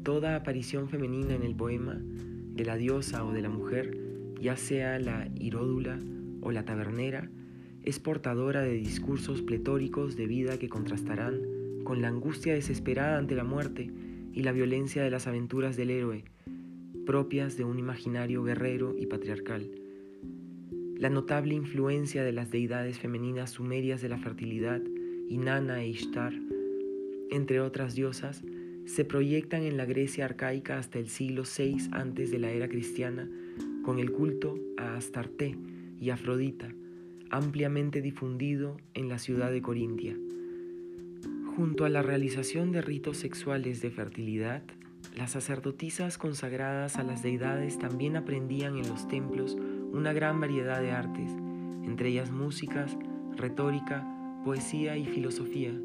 Toda aparición femenina en el poema, de la diosa o de la mujer, ya sea la iródula o la tabernera, es portadora de discursos pletóricos de vida que contrastarán con la angustia desesperada ante la muerte y la violencia de las aventuras del héroe, propias de un imaginario guerrero y patriarcal. La notable influencia de las deidades femeninas sumerias de la fertilidad, Inanna e Ishtar, entre otras diosas, se proyectan en la Grecia arcaica hasta el siglo VI antes de la era cristiana con el culto a Astarte y Afrodita, ampliamente difundido en la ciudad de Corintia. Junto a la realización de ritos sexuales de fertilidad, las sacerdotisas consagradas a las deidades también aprendían en los templos una gran variedad de artes, entre ellas músicas, retórica, poesía y filosofía.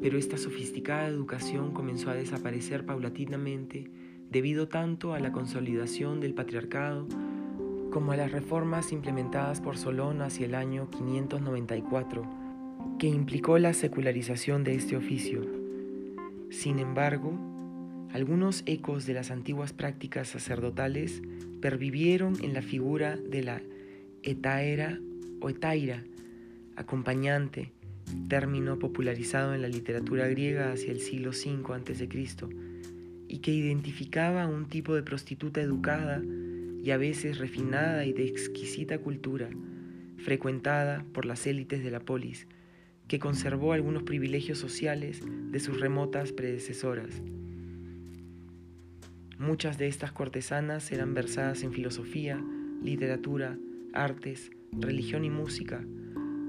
Pero esta sofisticada educación comenzó a desaparecer paulatinamente debido tanto a la consolidación del patriarcado como a las reformas implementadas por Solón hacia el año 594 que implicó la secularización de este oficio. Sin embargo, algunos ecos de las antiguas prácticas sacerdotales pervivieron en la figura de la etaera o etaira, acompañante, término popularizado en la literatura griega hacia el siglo V a.C., y que identificaba a un tipo de prostituta educada y a veces refinada y de exquisita cultura, frecuentada por las élites de la polis, que conservó algunos privilegios sociales de sus remotas predecesoras. Muchas de estas cortesanas eran versadas en filosofía, literatura, artes, religión y música,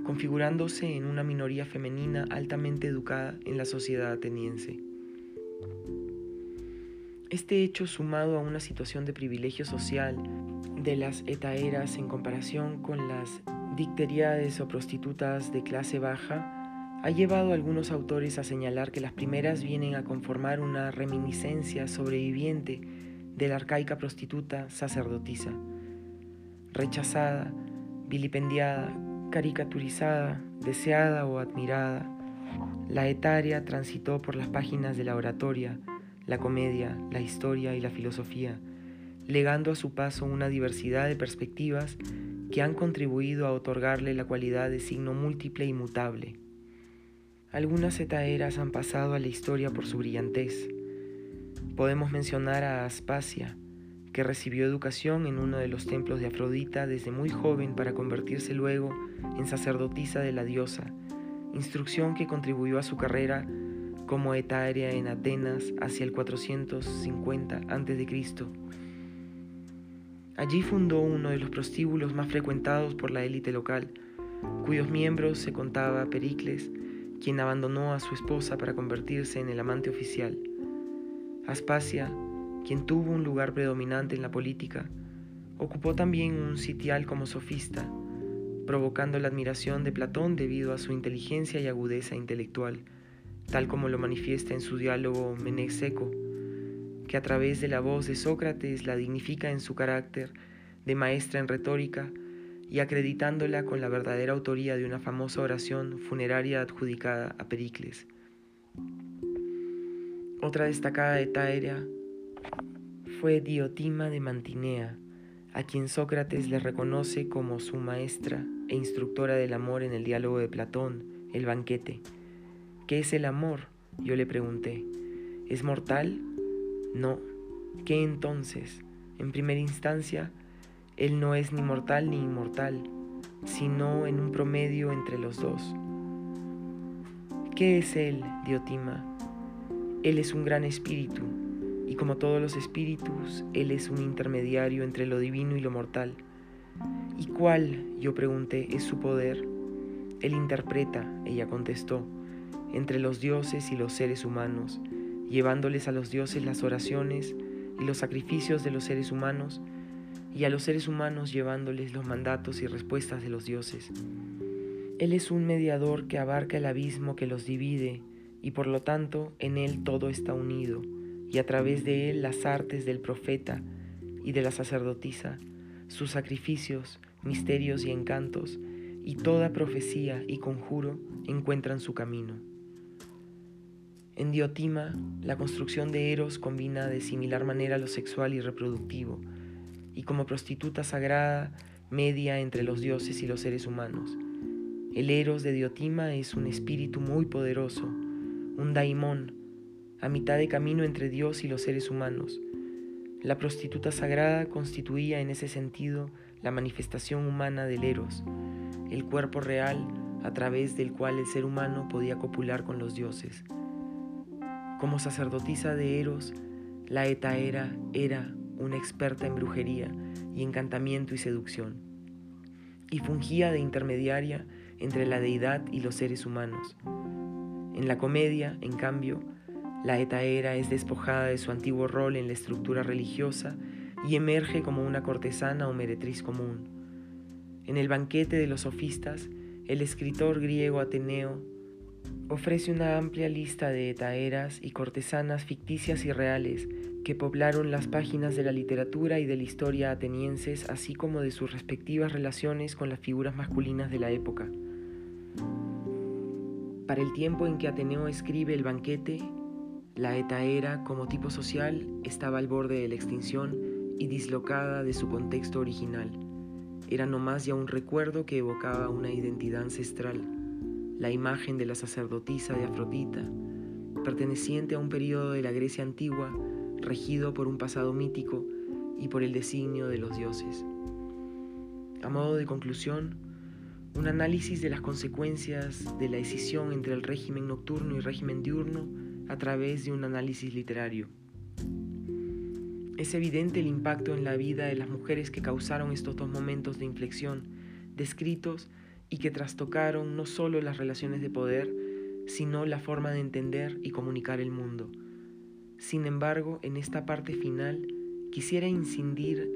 configurándose en una minoría femenina altamente educada en la sociedad ateniense. Este hecho sumado a una situación de privilegio social de las etaeras en comparación con las dicteriades o prostitutas de clase baja, ha llevado a algunos autores a señalar que las primeras vienen a conformar una reminiscencia sobreviviente de la arcaica prostituta sacerdotisa, rechazada, vilipendiada, caricaturizada, deseada o admirada. La etaria transitó por las páginas de la oratoria, la comedia, la historia y la filosofía, legando a su paso una diversidad de perspectivas que han contribuido a otorgarle la cualidad de signo múltiple y mutable. Algunas etaeras han pasado a la historia por su brillantez. Podemos mencionar a Aspasia, que recibió educación en uno de los templos de Afrodita desde muy joven para convertirse luego en sacerdotisa de la diosa, instrucción que contribuyó a su carrera como etaeria en Atenas hacia el 450 a.C. Allí fundó uno de los prostíbulos más frecuentados por la élite local, cuyos miembros se contaba Pericles, quien abandonó a su esposa para convertirse en el amante oficial. Aspasia, quien tuvo un lugar predominante en la política, ocupó también un sitial como sofista, provocando la admiración de Platón debido a su inteligencia y agudeza intelectual, tal como lo manifiesta en su diálogo Menexeco que a través de la voz de Sócrates la dignifica en su carácter de maestra en retórica y acreditándola con la verdadera autoría de una famosa oración funeraria adjudicada a Pericles. Otra destacada etaera fue Diotima de Mantinea, a quien Sócrates le reconoce como su maestra e instructora del amor en el diálogo de Platón, el banquete. ¿Qué es el amor? Yo le pregunté. ¿Es mortal? No. ¿Qué entonces? En primera instancia, Él no es ni mortal ni inmortal, sino en un promedio entre los dos. ¿Qué es Él, Diotima? Él es un gran espíritu, y como todos los espíritus, Él es un intermediario entre lo divino y lo mortal. ¿Y cuál, yo pregunté, es su poder? Él interpreta, ella contestó, entre los dioses y los seres humanos, llevándoles a los dioses las oraciones y los sacrificios de los seres humanos, y a los seres humanos llevándoles los mandatos y respuestas de los dioses. Él es un mediador que abarca el abismo que los divide, y por lo tanto en él todo está unido, y a través de él las artes del profeta y de la sacerdotisa, sus sacrificios, misterios y encantos, y toda profecía y conjuro encuentran su camino. En Diotima, la construcción de Eros combina de similar manera lo sexual y reproductivo, y como prostituta sagrada media entre los dioses y los seres humanos. El Eros de Diotima es un espíritu muy poderoso, un daimón, a mitad de camino entre Dios y los seres humanos. La prostituta sagrada constituía en ese sentido la manifestación humana del Eros, el cuerpo real a través del cual el ser humano podía copular con los dioses. Como sacerdotisa de Eros, la Etaera era una experta en brujería y encantamiento y seducción, y fungía de intermediaria entre la deidad y los seres humanos. En la comedia, en cambio, la etaera es despojada de su antiguo rol en la estructura religiosa y emerge como una cortesana o meretriz común. En el banquete de los sofistas, el escritor griego Ateneo ofrece una amplia lista de etaeras y cortesanas ficticias y reales que poblaron las páginas de la literatura y de la historia atenienses, así como de sus respectivas relaciones con las figuras masculinas de la época. Para el tiempo en que Ateneo escribe el banquete, la etaera como tipo social estaba al borde de la extinción y dislocada de su contexto original. Era no más ya un recuerdo que evocaba una identidad ancestral, la imagen de la sacerdotisa de Afrodita, perteneciente a un periodo de la Grecia antigua regido por un pasado mítico y por el designio de los dioses. A modo de conclusión, un análisis de las consecuencias de la decisión entre el régimen nocturno y régimen diurno a través de un análisis literario. Es evidente el impacto en la vida de las mujeres que causaron estos dos momentos de inflexión, descritos y que trastocaron no solo las relaciones de poder, sino la forma de entender y comunicar el mundo. Sin embargo, en esta parte final quisiera incidir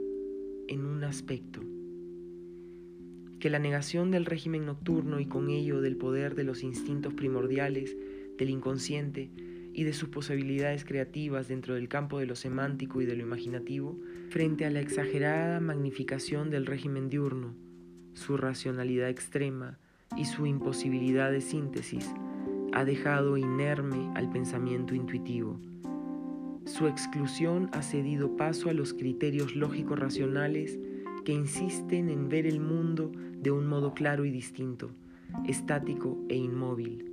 en un aspecto, que la negación del régimen nocturno y con ello del poder de los instintos primordiales, del inconsciente y de sus posibilidades creativas dentro del campo de lo semántico y de lo imaginativo, frente a la exagerada magnificación del régimen diurno, su racionalidad extrema y su imposibilidad de síntesis, ha dejado inerme al pensamiento intuitivo su exclusión ha cedido paso a los criterios lógicos racionales que insisten en ver el mundo de un modo claro y distinto, estático e inmóvil,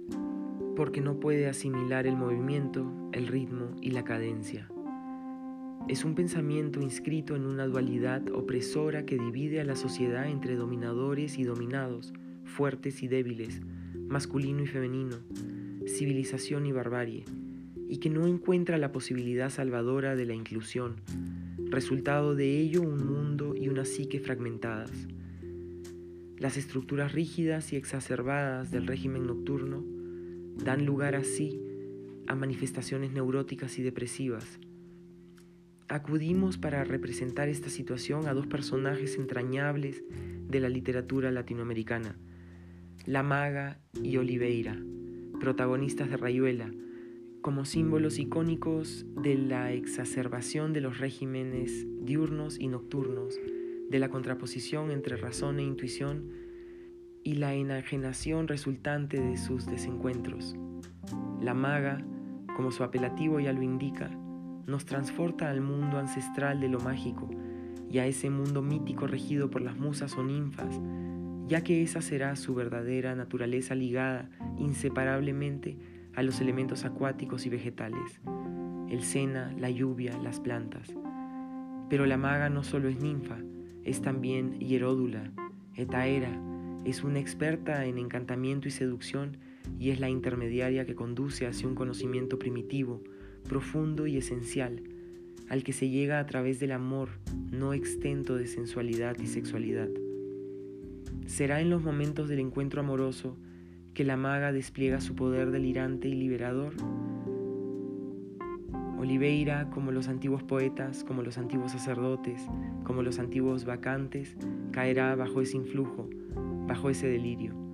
porque no puede asimilar el movimiento, el ritmo y la cadencia. Es un pensamiento inscrito en una dualidad opresora que divide a la sociedad entre dominadores y dominados, fuertes y débiles, masculino y femenino, civilización y barbarie y que no encuentra la posibilidad salvadora de la inclusión, resultado de ello un mundo y una psique fragmentadas. Las estructuras rígidas y exacerbadas del régimen nocturno dan lugar así a manifestaciones neuróticas y depresivas. Acudimos para representar esta situación a dos personajes entrañables de la literatura latinoamericana, La Maga y Oliveira, protagonistas de Rayuela, como símbolos icónicos de la exacerbación de los regímenes diurnos y nocturnos, de la contraposición entre razón e intuición y la enajenación resultante de sus desencuentros. La maga, como su apelativo ya lo indica, nos transporta al mundo ancestral de lo mágico y a ese mundo mítico regido por las musas o ninfas, ya que esa será su verdadera naturaleza ligada inseparablemente a los elementos acuáticos y vegetales, el sena, la lluvia, las plantas. Pero la maga no solo es ninfa, es también hieródula, etaera, es una experta en encantamiento y seducción y es la intermediaria que conduce hacia un conocimiento primitivo, profundo y esencial, al que se llega a través del amor no extento de sensualidad y sexualidad. Será en los momentos del encuentro amoroso que la maga despliega su poder delirante y liberador. Oliveira, como los antiguos poetas, como los antiguos sacerdotes, como los antiguos vacantes, caerá bajo ese influjo, bajo ese delirio.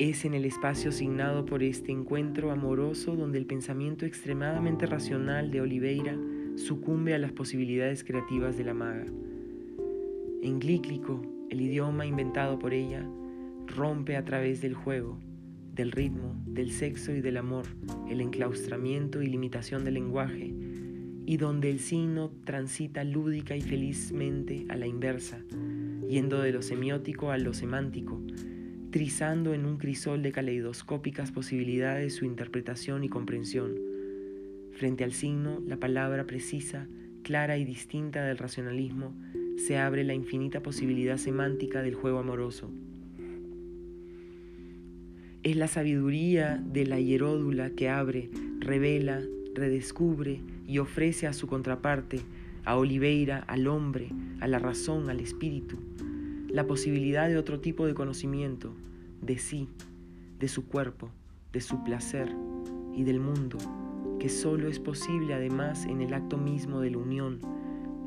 Es en el espacio signado por este encuentro amoroso donde el pensamiento extremadamente racional de Oliveira sucumbe a las posibilidades creativas de la maga. En glíclico, el idioma inventado por ella, rompe a través del juego, del ritmo, del sexo y del amor, el enclaustramiento y limitación del lenguaje, y donde el signo transita lúdica y felizmente a la inversa, yendo de lo semiótico a lo semántico, trizando en un crisol de caleidoscópicas posibilidades su interpretación y comprensión. Frente al signo, la palabra precisa, clara y distinta del racionalismo, se abre la infinita posibilidad semántica del juego amoroso. Es la sabiduría de la hieródula que abre, revela, redescubre y ofrece a su contraparte a Oliveira, al hombre, a la razón, al espíritu, la posibilidad de otro tipo de conocimiento, de sí, de su cuerpo, de su placer y del mundo, que solo es posible además en el acto mismo de la unión,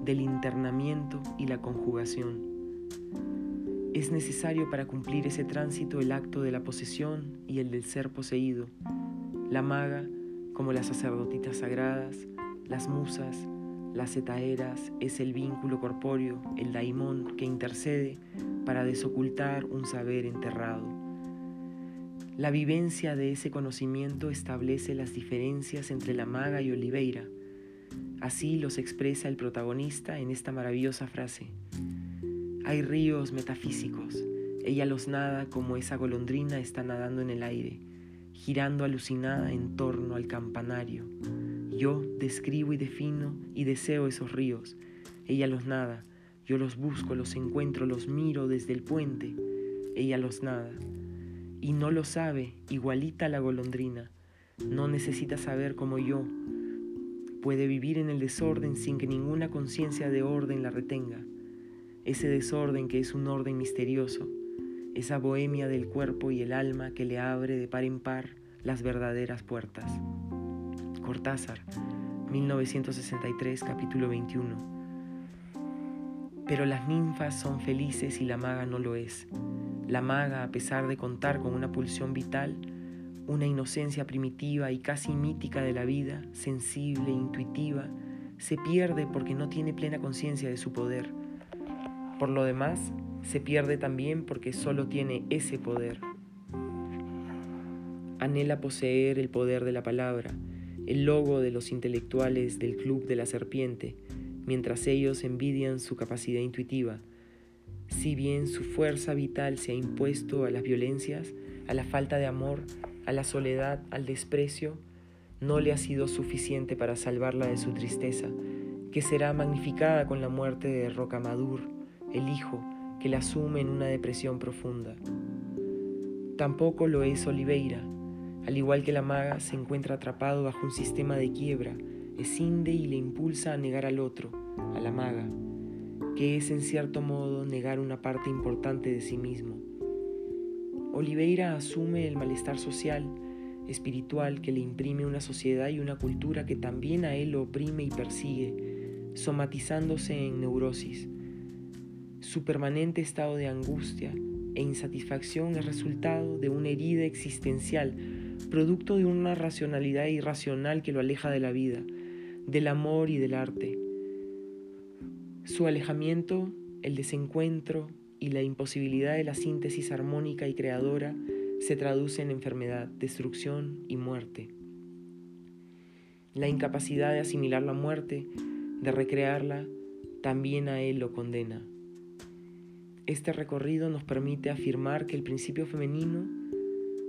del internamiento y la conjugación. Es necesario para cumplir ese tránsito el acto de la posesión y el del ser poseído. La maga, como las sacerdotitas sagradas, las musas, las etaeras, es el vínculo corpóreo, el daimón que intercede para desocultar un saber enterrado. La vivencia de ese conocimiento establece las diferencias entre la maga y Oliveira. Así los expresa el protagonista en esta maravillosa frase. Hay ríos metafísicos, ella los nada como esa golondrina está nadando en el aire, girando alucinada en torno al campanario. Yo describo y defino y deseo esos ríos, ella los nada, yo los busco, los encuentro, los miro desde el puente, ella los nada. Y no lo sabe, igualita la golondrina, no necesita saber como yo, puede vivir en el desorden sin que ninguna conciencia de orden la retenga. Ese desorden que es un orden misterioso, esa bohemia del cuerpo y el alma que le abre de par en par las verdaderas puertas. Cortázar, 1963, capítulo 21. Pero las ninfas son felices y la maga no lo es. La maga, a pesar de contar con una pulsión vital, una inocencia primitiva y casi mítica de la vida, sensible, intuitiva, se pierde porque no tiene plena conciencia de su poder por lo demás, se pierde también porque solo tiene ese poder. Anhela poseer el poder de la palabra, el logo de los intelectuales del Club de la Serpiente, mientras ellos envidian su capacidad intuitiva. Si bien su fuerza vital se ha impuesto a las violencias, a la falta de amor, a la soledad, al desprecio, no le ha sido suficiente para salvarla de su tristeza, que será magnificada con la muerte de Rocamadur el hijo que la asume en una depresión profunda. Tampoco lo es Oliveira. Al igual que la maga, se encuentra atrapado bajo un sistema de quiebra, escinde y le impulsa a negar al otro, a la maga, que es en cierto modo negar una parte importante de sí mismo. Oliveira asume el malestar social, espiritual que le imprime una sociedad y una cultura que también a él lo oprime y persigue, somatizándose en neurosis, su permanente estado de angustia e insatisfacción es resultado de una herida existencial, producto de una racionalidad irracional que lo aleja de la vida, del amor y del arte. Su alejamiento, el desencuentro y la imposibilidad de la síntesis armónica y creadora se traduce en enfermedad, destrucción y muerte. La incapacidad de asimilar la muerte, de recrearla, también a él lo condena. Este recorrido nos permite afirmar que el principio femenino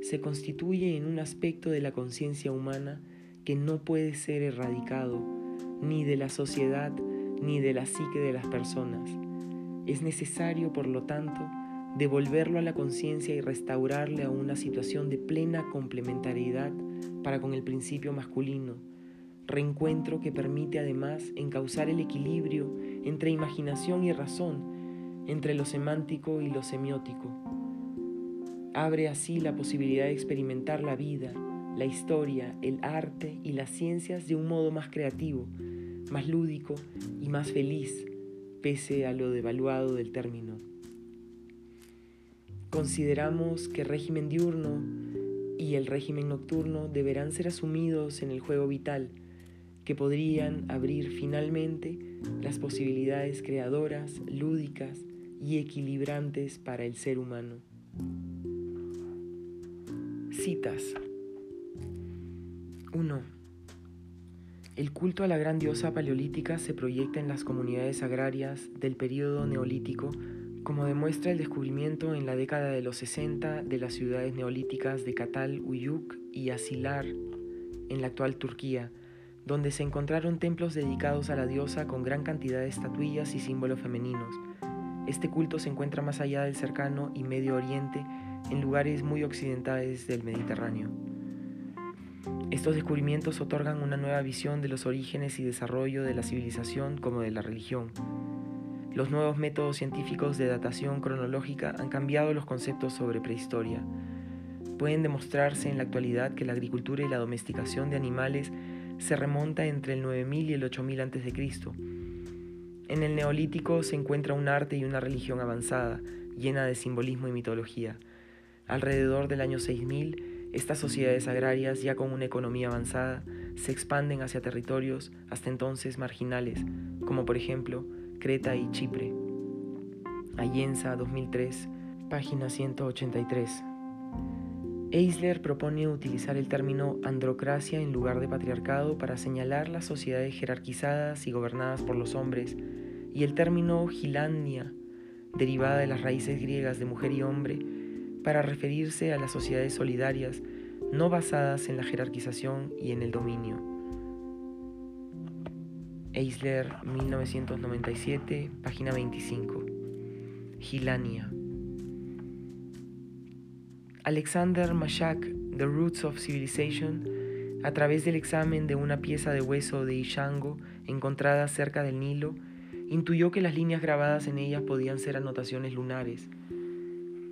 se constituye en un aspecto de la conciencia humana que no puede ser erradicado ni de la sociedad ni de la psique de las personas. Es necesario, por lo tanto, devolverlo a la conciencia y restaurarle a una situación de plena complementariedad para con el principio masculino, reencuentro que permite además encauzar el equilibrio entre imaginación y razón entre lo semántico y lo semiótico. Abre así la posibilidad de experimentar la vida, la historia, el arte y las ciencias de un modo más creativo, más lúdico y más feliz, pese a lo devaluado del término. Consideramos que el régimen diurno y el régimen nocturno deberán ser asumidos en el juego vital, que podrían abrir finalmente las posibilidades creadoras, lúdicas, y equilibrantes para el ser humano. Citas 1. El culto a la gran diosa paleolítica se proyecta en las comunidades agrarias del período neolítico, como demuestra el descubrimiento en la década de los 60 de las ciudades neolíticas de Katal Uyuk y Asilar, en la actual Turquía, donde se encontraron templos dedicados a la diosa con gran cantidad de estatuillas y símbolos femeninos, este culto se encuentra más allá del cercano y Medio Oriente, en lugares muy occidentales del Mediterráneo. Estos descubrimientos otorgan una nueva visión de los orígenes y desarrollo de la civilización como de la religión. Los nuevos métodos científicos de datación cronológica han cambiado los conceptos sobre prehistoria. Pueden demostrarse en la actualidad que la agricultura y la domesticación de animales se remonta entre el 9000 y el 8000 a.C. En el neolítico se encuentra un arte y una religión avanzada, llena de simbolismo y mitología. Alrededor del año 6000, estas sociedades agrarias, ya con una economía avanzada, se expanden hacia territorios hasta entonces marginales, como por ejemplo Creta y Chipre. Ayensa 2003, página 183. Eisler propone utilizar el término androcracia en lugar de patriarcado para señalar las sociedades jerarquizadas y gobernadas por los hombres, y el término gilania, derivada de las raíces griegas de mujer y hombre, para referirse a las sociedades solidarias no basadas en la jerarquización y en el dominio. Eisler, 1997, página 25. Gilania. Alexander Mashak, The Roots of Civilization, a través del examen de una pieza de hueso de Ishango encontrada cerca del Nilo, intuyó que las líneas grabadas en ellas podían ser anotaciones lunares.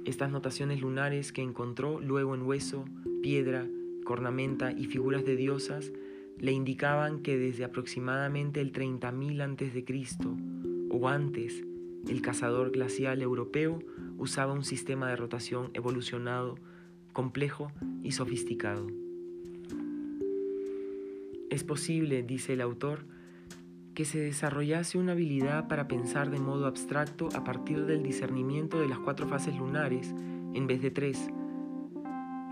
Estas notaciones lunares que encontró luego en hueso, piedra, cornamenta y figuras de diosas le indicaban que desde aproximadamente el 30.000 a.C. o antes, el cazador glacial europeo usaba un sistema de rotación evolucionado, complejo y sofisticado. Es posible, dice el autor, que se desarrollase una habilidad para pensar de modo abstracto a partir del discernimiento de las cuatro fases lunares en vez de tres.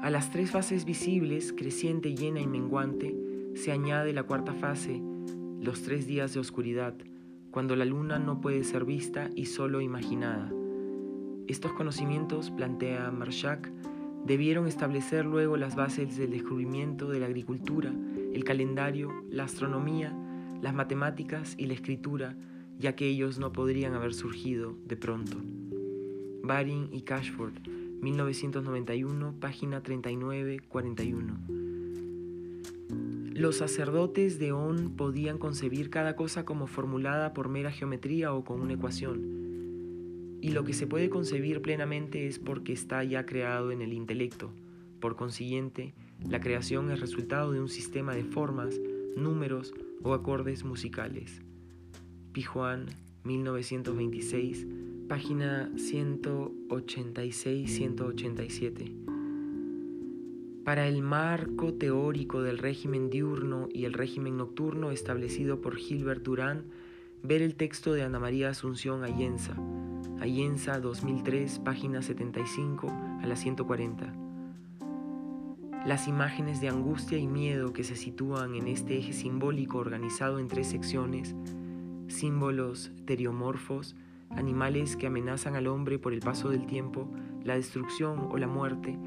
A las tres fases visibles, creciente, llena y menguante, se añade la cuarta fase, los tres días de oscuridad, cuando la luna no puede ser vista y solo imaginada. Estos conocimientos, plantea Marshak, debieron establecer luego las bases del descubrimiento de la agricultura, el calendario, la astronomía, las matemáticas y la escritura, ya que ellos no podrían haber surgido de pronto. Baring y Cashford, 1991, página 39-41. Los sacerdotes de On podían concebir cada cosa como formulada por mera geometría o con una ecuación y lo que se puede concebir plenamente es porque está ya creado en el intelecto. Por consiguiente, la creación es resultado de un sistema de formas, números o acordes musicales. Pijuan, 1926, página 186-187. Para el marco teórico del régimen diurno y el régimen nocturno establecido por Gilbert Durán, ver el texto de Ana María Asunción Ayenza, Ayensa 2003, página 75 a la 140. Las imágenes de angustia y miedo que se sitúan en este eje simbólico organizado en tres secciones, símbolos teriomorfos, animales que amenazan al hombre por el paso del tiempo, la destrucción o la muerte,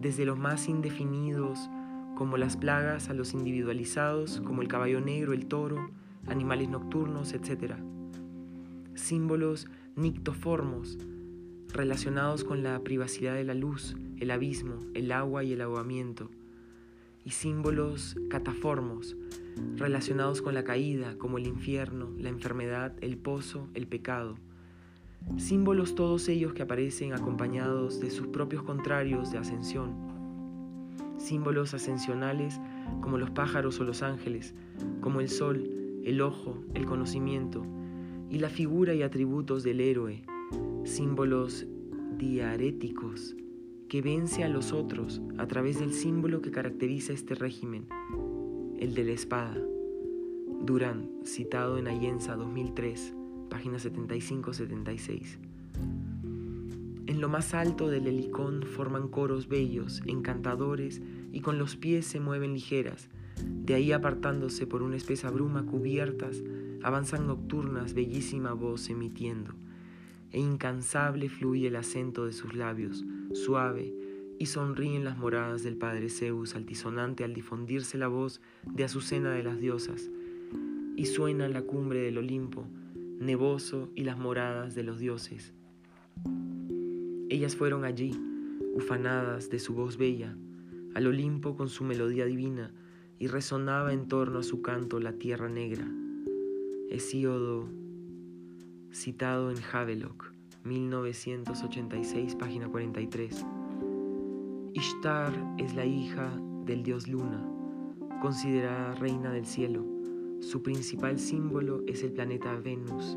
desde los más indefinidos como las plagas a los individualizados como el caballo negro, el toro, animales nocturnos, etc. Símbolos nictoformos, relacionados con la privacidad de la luz, el abismo, el agua y el ahogamiento, y símbolos cataformos, relacionados con la caída, como el infierno, la enfermedad, el pozo, el pecado. Símbolos todos ellos que aparecen acompañados de sus propios contrarios de ascensión. Símbolos ascensionales como los pájaros o los ángeles, como el sol, el ojo, el conocimiento, y la figura y atributos del héroe, símbolos diaréticos que vence a los otros a través del símbolo que caracteriza este régimen, el de la espada. Durán, citado en Ayensa 2003, página 75-76. En lo más alto del helicón forman coros bellos, encantadores y con los pies se mueven ligeras, de ahí apartándose por una espesa bruma cubiertas avanzan nocturnas bellísima voz emitiendo, e incansable fluye el acento de sus labios, suave, y sonríen las moradas del Padre Zeus altisonante al difundirse la voz de Azucena de las diosas, y suena la cumbre del Olimpo, nevoso y las moradas de los dioses. Ellas fueron allí, ufanadas de su voz bella, al Olimpo con su melodía divina y resonaba en torno a su canto la tierra negra. Hesíodo, citado en Havelock, 1986, página 43. Ishtar es la hija del dios Luna, considerada reina del cielo. Su principal símbolo es el planeta Venus.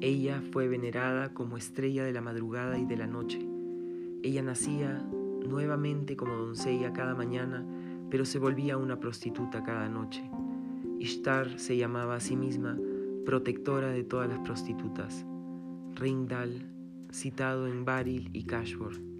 Ella fue venerada como estrella de la madrugada y de la noche. Ella nacía nuevamente como doncella cada mañana, pero se volvía una prostituta cada noche. Ishtar se llamaba a sí misma protectora de todas las prostitutas. Ringdal, citado en Baril y Cashboard.